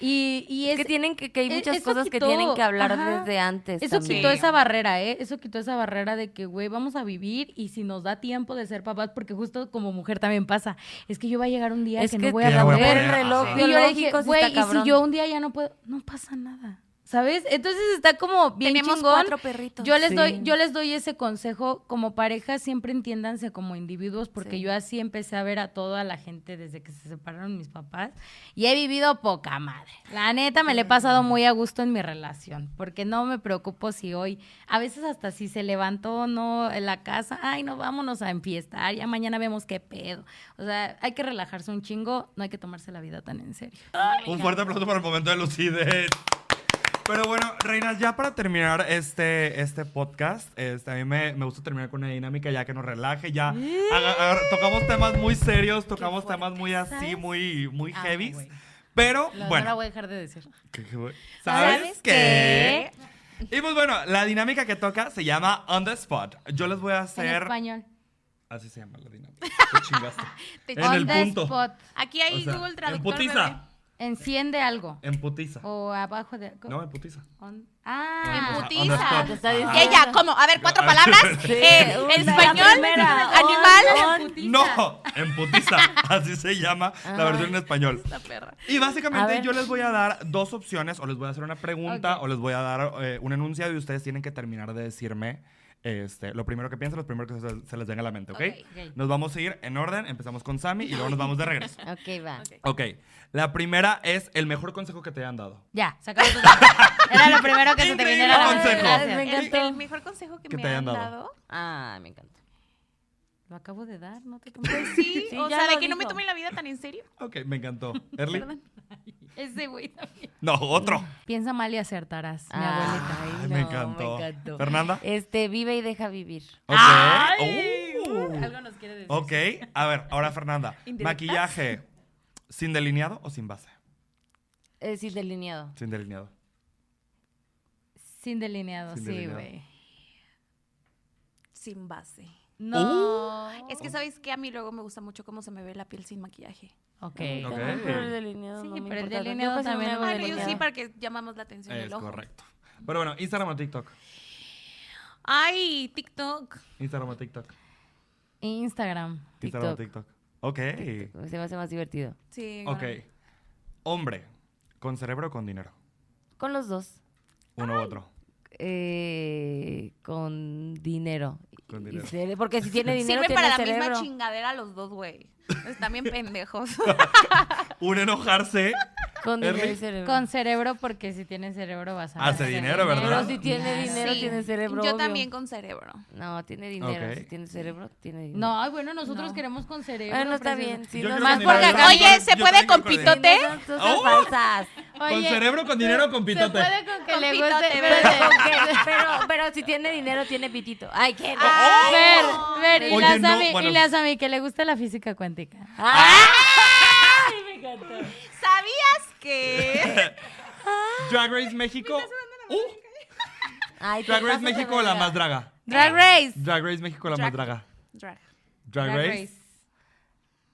Speaker 4: Y, y
Speaker 2: Es
Speaker 4: es,
Speaker 2: que tienen que, que hay
Speaker 4: e-
Speaker 2: muchas cosas que tienen que hablar
Speaker 4: ajá.
Speaker 2: desde antes.
Speaker 4: Eso
Speaker 2: también.
Speaker 4: quitó esa barrera, ¿eh? Eso quitó esa barrera de que, güey, vamos a vivir y si nos da tiempo de ser papás, porque justo como mujer también pasa, es que yo va a llegar un día
Speaker 2: Es
Speaker 4: que,
Speaker 2: que
Speaker 4: no voy a
Speaker 1: Ya voy a
Speaker 4: poder.
Speaker 2: reloj.
Speaker 4: Y yo le dije, güey, y si yo un día ya no puedo, no pasa nada. ¿Sabes? Entonces está como bien
Speaker 3: Tenemos
Speaker 4: chingón.
Speaker 3: cuatro perritos.
Speaker 4: Yo les
Speaker 2: Sí.
Speaker 4: doy, yo les doy ese consejo como pareja, siempre entiéndanse como individuos, porque
Speaker 2: Sí.
Speaker 4: yo así empecé a ver a toda la gente desde que se separaron mis papás y he vivido poca madre. La neta me le he pasado muy a gusto en mi relación, porque no me preocupo si hoy, a veces hasta si se levantó o no en la casa, ay no, vámonos a enfiestar, ya mañana vemos qué pedo. O sea, hay que relajarse un chingo, no hay que tomarse la vida tan en serio.
Speaker 1: Un fuerte aplauso para el momento de lucidez. Pero bueno, reinas, ya para terminar este, este podcast, este, a mí me, me gusta terminar con una dinámica ya que nos relaje, ya aga- aga- tocamos temas muy serios, tocamos temas muy así,
Speaker 4: ¿Sabes?
Speaker 1: muy, muy
Speaker 4: Ah,
Speaker 1: heavy.
Speaker 4: güey.
Speaker 1: Pero,
Speaker 4: No, no
Speaker 1: bueno,
Speaker 4: la voy a dejar de decir.
Speaker 1: ¿qué- qué voy? ¿sabes
Speaker 2: ¿Sabes
Speaker 1: qué? Y pues bueno, la dinámica que toca se llama On the Spot. Yo les voy a
Speaker 4: En
Speaker 1: hacer...
Speaker 4: español.
Speaker 1: Así se llama la dinámica. Te chingaste. <laughs>
Speaker 3: Te
Speaker 1: en
Speaker 4: On
Speaker 1: el
Speaker 4: the
Speaker 1: punto.
Speaker 4: spot.
Speaker 3: Aquí hay
Speaker 1: O sea,
Speaker 3: Google
Speaker 1: en
Speaker 3: Traductor. bebé.
Speaker 4: Enciende algo.
Speaker 1: En putiza.
Speaker 4: O abajo de.
Speaker 1: No, en putiza.
Speaker 4: On-
Speaker 3: En
Speaker 4: ah,
Speaker 3: putiza.
Speaker 2: Diciendo.
Speaker 3: Y ella, ¿cómo? A ver, cuatro palabras. <laughs> Eh,
Speaker 2: Una,
Speaker 3: en español,
Speaker 2: primera.
Speaker 3: animal.
Speaker 2: On, on.
Speaker 1: No, en putiza. <laughs> Así se llama la versión en español.
Speaker 3: Esta perra.
Speaker 1: Y básicamente yo les voy a dar dos opciones, o les voy a hacer una pregunta, o les voy a dar eh, un enunciado y ustedes tienen que terminar de decirme este, lo primero que piensen, lo primero que se, se les venga a la mente, ¿ok?
Speaker 3: Ok.
Speaker 4: Ok.
Speaker 1: Nos vamos a ir en orden, empezamos con Sammy y luego nos vamos de regreso. <laughs>
Speaker 2: Ok, va.
Speaker 3: Ok.
Speaker 1: Ok, la primera es el mejor consejo que te hayan dado.
Speaker 4: ya, tu Era lo primero que se te viniera a la mente.
Speaker 2: Me
Speaker 3: El,
Speaker 2: encantó.
Speaker 3: el mejor consejo que,
Speaker 1: Que
Speaker 3: me
Speaker 1: te
Speaker 3: han
Speaker 1: hayan
Speaker 3: dado.
Speaker 1: dado.
Speaker 2: Ah, me encanta.
Speaker 4: Lo acabo de dar, no te
Speaker 3: Pues sí,
Speaker 2: Sí,
Speaker 3: o
Speaker 2: ya
Speaker 3: sea, de que no me tomen la vida tan en serio.
Speaker 1: Ok, me encantó. ¿Erly?
Speaker 4: Ese güey también.
Speaker 1: No, otro.
Speaker 4: Piensa mal y acertarás, mi
Speaker 2: Ay,
Speaker 4: abuelita.
Speaker 1: Ay,
Speaker 2: no,
Speaker 1: me encantó.
Speaker 2: me encantó.
Speaker 1: ¿Fernanda?
Speaker 2: Este, vive y deja vivir.
Speaker 1: Ok.
Speaker 4: Ay,
Speaker 1: Uh.
Speaker 4: Algo nos quiere decir.
Speaker 1: Ok, a ver, ahora Fernanda.
Speaker 3: ¿Indirectas?
Speaker 1: ¿Maquillaje sin delineado o sin base?
Speaker 2: Es decir, delineado.
Speaker 1: Sin delineado.
Speaker 4: Sin delineado,
Speaker 1: Sin
Speaker 4: sí,
Speaker 1: delineado.
Speaker 4: güey.
Speaker 3: Sin base.
Speaker 4: No.
Speaker 3: Es que, ¿sabes qué? A mí luego me gusta mucho cómo se me ve la piel sin maquillaje.
Speaker 4: Ok.
Speaker 1: Ok.
Speaker 2: Pero el delineado
Speaker 4: Sí,
Speaker 2: no me
Speaker 4: pero el delineado también no me
Speaker 3: yo
Speaker 2: delineado.
Speaker 3: sí, para que llamamos la atención
Speaker 1: Es
Speaker 3: del ojo.
Speaker 1: correcto. Pero bueno, Instagram o TikTok.
Speaker 3: Ay, TikTok.
Speaker 1: Instagram o TikTok.
Speaker 4: Instagram.
Speaker 1: Instagram o
Speaker 2: TikTok.
Speaker 1: TikTok. Ok.
Speaker 2: Se me hace más divertido.
Speaker 3: Sí.
Speaker 1: Ok.
Speaker 3: bueno.
Speaker 1: Hombre, ¿con cerebro o con dinero?
Speaker 2: Con los dos.
Speaker 1: Uno u otro.
Speaker 2: Eh, con dinero.
Speaker 1: Con dinero.
Speaker 2: cere- Porque si tiene <laughs> dinero,
Speaker 3: Sirve
Speaker 2: tiene
Speaker 3: para la
Speaker 2: cerebro.
Speaker 3: misma chingadera los dos, güey. Están bien pendejos. <laughs>
Speaker 1: Un enojarse.
Speaker 2: Con dinero y cerebro.
Speaker 4: Con cerebro, porque si tienes cerebro vas a...
Speaker 1: Hace
Speaker 4: hacer
Speaker 1: dinero, ¿verdad?
Speaker 2: Pero si tiene dinero,
Speaker 3: Sí.
Speaker 2: tiene cerebro.
Speaker 3: Yo
Speaker 2: obvio.
Speaker 3: también con cerebro.
Speaker 2: No, tiene dinero. Si tiene cerebro, tiene dinero.
Speaker 4: No, ay, bueno, nosotros
Speaker 3: No.
Speaker 4: queremos con cerebro.
Speaker 2: Bueno, está bien. No,
Speaker 4: más
Speaker 1: que
Speaker 4: porque acá-
Speaker 3: Oye, ¿se puede con pitote?
Speaker 1: ¡Oh!
Speaker 2: falsas.
Speaker 1: ¿Con cerebro, con dinero o con
Speaker 4: Se
Speaker 1: pitote?
Speaker 4: puede con que
Speaker 3: Con
Speaker 4: le
Speaker 3: pitote,
Speaker 4: guste...
Speaker 2: pero, pero si tiene dinero, tiene pitito. Ay, qué.
Speaker 3: Ay,
Speaker 4: Ver,
Speaker 3: no.
Speaker 4: ver, y
Speaker 1: Oye,
Speaker 4: las a y las a mí que le gusta la física cuántica. <laughs>
Speaker 3: ¿Sabías que? <laughs>
Speaker 1: Drag Race México. Uh,
Speaker 2: Ay, te
Speaker 1: Drag Race
Speaker 2: pasas de
Speaker 1: México, la
Speaker 2: verga.
Speaker 1: más draga.
Speaker 4: Drag Race.
Speaker 1: Drag Race México, la más
Speaker 3: Drag-
Speaker 1: draga.
Speaker 3: Drag.
Speaker 1: Drag, Race.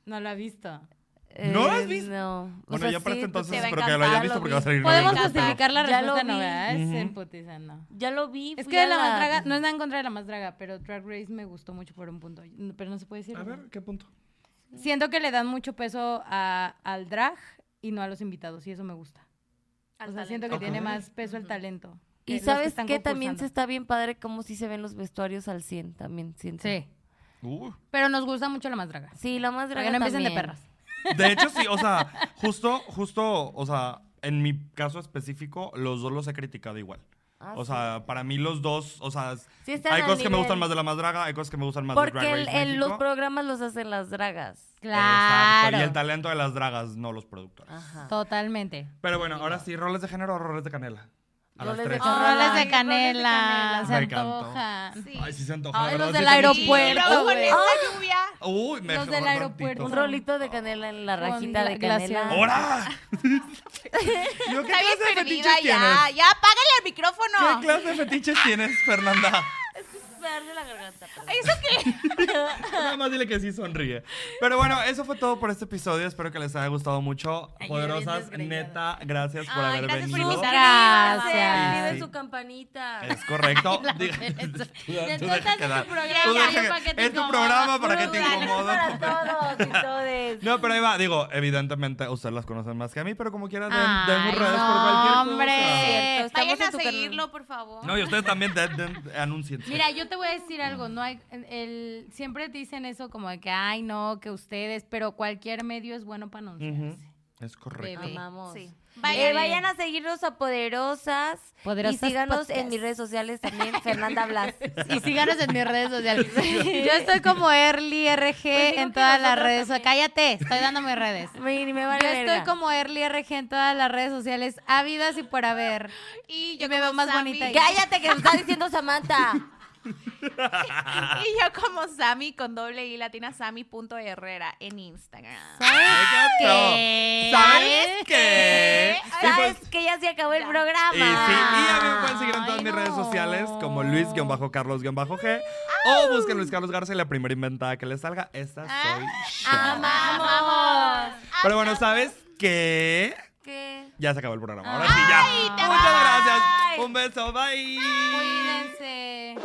Speaker 4: No lo ha visto.
Speaker 1: ¿No lo has
Speaker 2: Eh,
Speaker 1: visto?
Speaker 2: No. O
Speaker 1: Bueno,
Speaker 2: sea,
Speaker 1: ya para
Speaker 2: sí,
Speaker 1: este entonces
Speaker 3: te va a
Speaker 1: espero que lo hayas
Speaker 3: encantar,
Speaker 1: visto
Speaker 3: lo
Speaker 1: porque va a
Speaker 3: vi.
Speaker 1: salir
Speaker 4: Podemos justificar la
Speaker 2: Ya lo
Speaker 4: respuesta, no,
Speaker 2: vi.
Speaker 4: ¿verdad? No.
Speaker 2: Ya lo vi.
Speaker 4: Es
Speaker 2: fui
Speaker 4: que
Speaker 2: a
Speaker 4: la más draga, no es nada en contra de la más draga, pero Drag Race me gustó mucho por un punto. Pero no se puede decir.
Speaker 1: A ver, ¿qué punto?
Speaker 4: Siento que le dan mucho peso a- al drag y no a los invitados, y eso me gusta.
Speaker 3: Al
Speaker 4: o sea,
Speaker 3: talento.
Speaker 4: siento que tiene más peso el talento.
Speaker 2: Y
Speaker 4: que
Speaker 2: sabes que también se está bien padre como si se ven los vestuarios al 100 también, siento.
Speaker 4: Sí,
Speaker 1: Uh.
Speaker 4: pero nos gusta mucho la más draga.
Speaker 2: Sí, la más
Speaker 4: Para
Speaker 2: draga
Speaker 4: que no empiecen de perras.
Speaker 1: De hecho, sí, o sea, <laughs> justo, justo, o sea, en mi caso específico, los dos los he criticado igual.
Speaker 2: Ah,
Speaker 1: o
Speaker 2: sí.
Speaker 1: sea, para mí los dos, o sea,
Speaker 2: Sí
Speaker 1: hay cosas que me gustan más de la más draga, hay cosas que me gustan más de
Speaker 2: Porque
Speaker 1: Drag
Speaker 2: el-
Speaker 1: Race
Speaker 2: en
Speaker 1: México.
Speaker 2: los programas los hacen las dragas.
Speaker 4: Claro.
Speaker 1: Exacto, y el talento de las dragas, no los productores.
Speaker 2: Ajá.
Speaker 4: Totalmente.
Speaker 1: Pero bueno, ahora sí, roles de género o roles de canela. A
Speaker 2: Roles de
Speaker 1: tres.
Speaker 2: canela.
Speaker 4: Roles de
Speaker 2: Ay,
Speaker 4: canela, se
Speaker 1: Me
Speaker 4: antojan.
Speaker 3: Sí.
Speaker 1: Ay, sí se antoja.
Speaker 4: Ay, los del aeropuerto.
Speaker 3: Y
Speaker 1: Uy, me
Speaker 4: Los del
Speaker 1: un
Speaker 4: aeropuerto.
Speaker 2: Un
Speaker 1: ratito.
Speaker 2: rolito de canela en la rajita de canela.
Speaker 1: ¡Hora! Digo, <laughs> ¿Qué
Speaker 3: Está bien
Speaker 1: clase de
Speaker 3: perdida
Speaker 1: fetiches
Speaker 3: ya.
Speaker 1: tienes?
Speaker 3: Ya, apágale el micrófono.
Speaker 1: ¿Qué clase de fetiches tienes, Fernanda?
Speaker 2: Me arde la garganta. perdón.
Speaker 3: ¿Eso qué? <laughs>
Speaker 1: Nada más dile que sí sonríe. Pero bueno, eso fue todo por este episodio. Espero que les haya gustado mucho.
Speaker 4: Ay,
Speaker 1: Poderosas, neta, gracias por
Speaker 3: Ay,
Speaker 1: haber
Speaker 3: gracias por
Speaker 1: venido.
Speaker 3: invitarme.
Speaker 4: Gracias.
Speaker 2: Activen
Speaker 1: Sí.
Speaker 2: su campanita.
Speaker 1: Es correcto. <laughs> <laughs> Tú- tú
Speaker 4: estás
Speaker 1: deja quedar.
Speaker 4: programa,
Speaker 1: Tú deja-
Speaker 4: que te
Speaker 1: Es tu programa para que te incomodo.
Speaker 2: para todos y todes.
Speaker 1: No, pero ahí va. Digo, evidentemente ustedes las conocen más que a mí, pero como quieran, den, den sus redes
Speaker 4: no,
Speaker 1: por cualquier
Speaker 4: hombre.
Speaker 1: cosa.
Speaker 2: Estamos
Speaker 3: Vayan a seguirlo, por favor.
Speaker 1: No, y ustedes también den, den, anuncien.
Speaker 4: Mira, yo te voy a decir algo, no hay, el, siempre dicen eso como de que, ay, no, que ustedes, pero cualquier medio es bueno para anunciarse.
Speaker 1: Ujú, Es correcto.
Speaker 2: Amamos.
Speaker 3: Sí.
Speaker 2: Eh, vayan a seguirnos a Poderosas.
Speaker 4: Poderosas
Speaker 2: y síganos
Speaker 4: Podcast.
Speaker 2: en mis redes sociales también, Fernanda Blas. <laughs>
Speaker 4: Y síganos en mis redes sociales. Yo estoy como Early RG
Speaker 2: Pues
Speaker 4: en todas las redes.
Speaker 2: también.
Speaker 4: Cállate, estoy dando mis redes. <laughs>
Speaker 2: Me,
Speaker 4: Yo estoy
Speaker 2: verga.
Speaker 4: como Early RG en todas las redes sociales, ávidas y por haber.
Speaker 3: Y
Speaker 4: Y
Speaker 3: yo
Speaker 4: me veo más
Speaker 3: Sammy-
Speaker 4: bonita ahí.
Speaker 2: Cállate que me está diciendo Samantha. <laughs>
Speaker 3: Y yo como Sammy con doble I latina Sammy.herrera en Instagram.
Speaker 4: qué?
Speaker 1: ¿Sabes qué?
Speaker 2: Sabes
Speaker 1: pues-
Speaker 2: que ya se acabó el programa.
Speaker 1: Y sí, y a mí me pueden seguir en todas
Speaker 4: Ay,
Speaker 1: mis redes sociales como Luis-Carlos-G o busquen Luis Carlos Garza y la primera inventada que les salga, esta soy yo.
Speaker 2: Amamos.
Speaker 1: Pero bueno, ¿sabes qué?
Speaker 2: ¿Qué?
Speaker 1: Ya se acabó el programa. Ahora sí, ya. Muchas gracias. Un beso. Bye.
Speaker 4: Cuídense.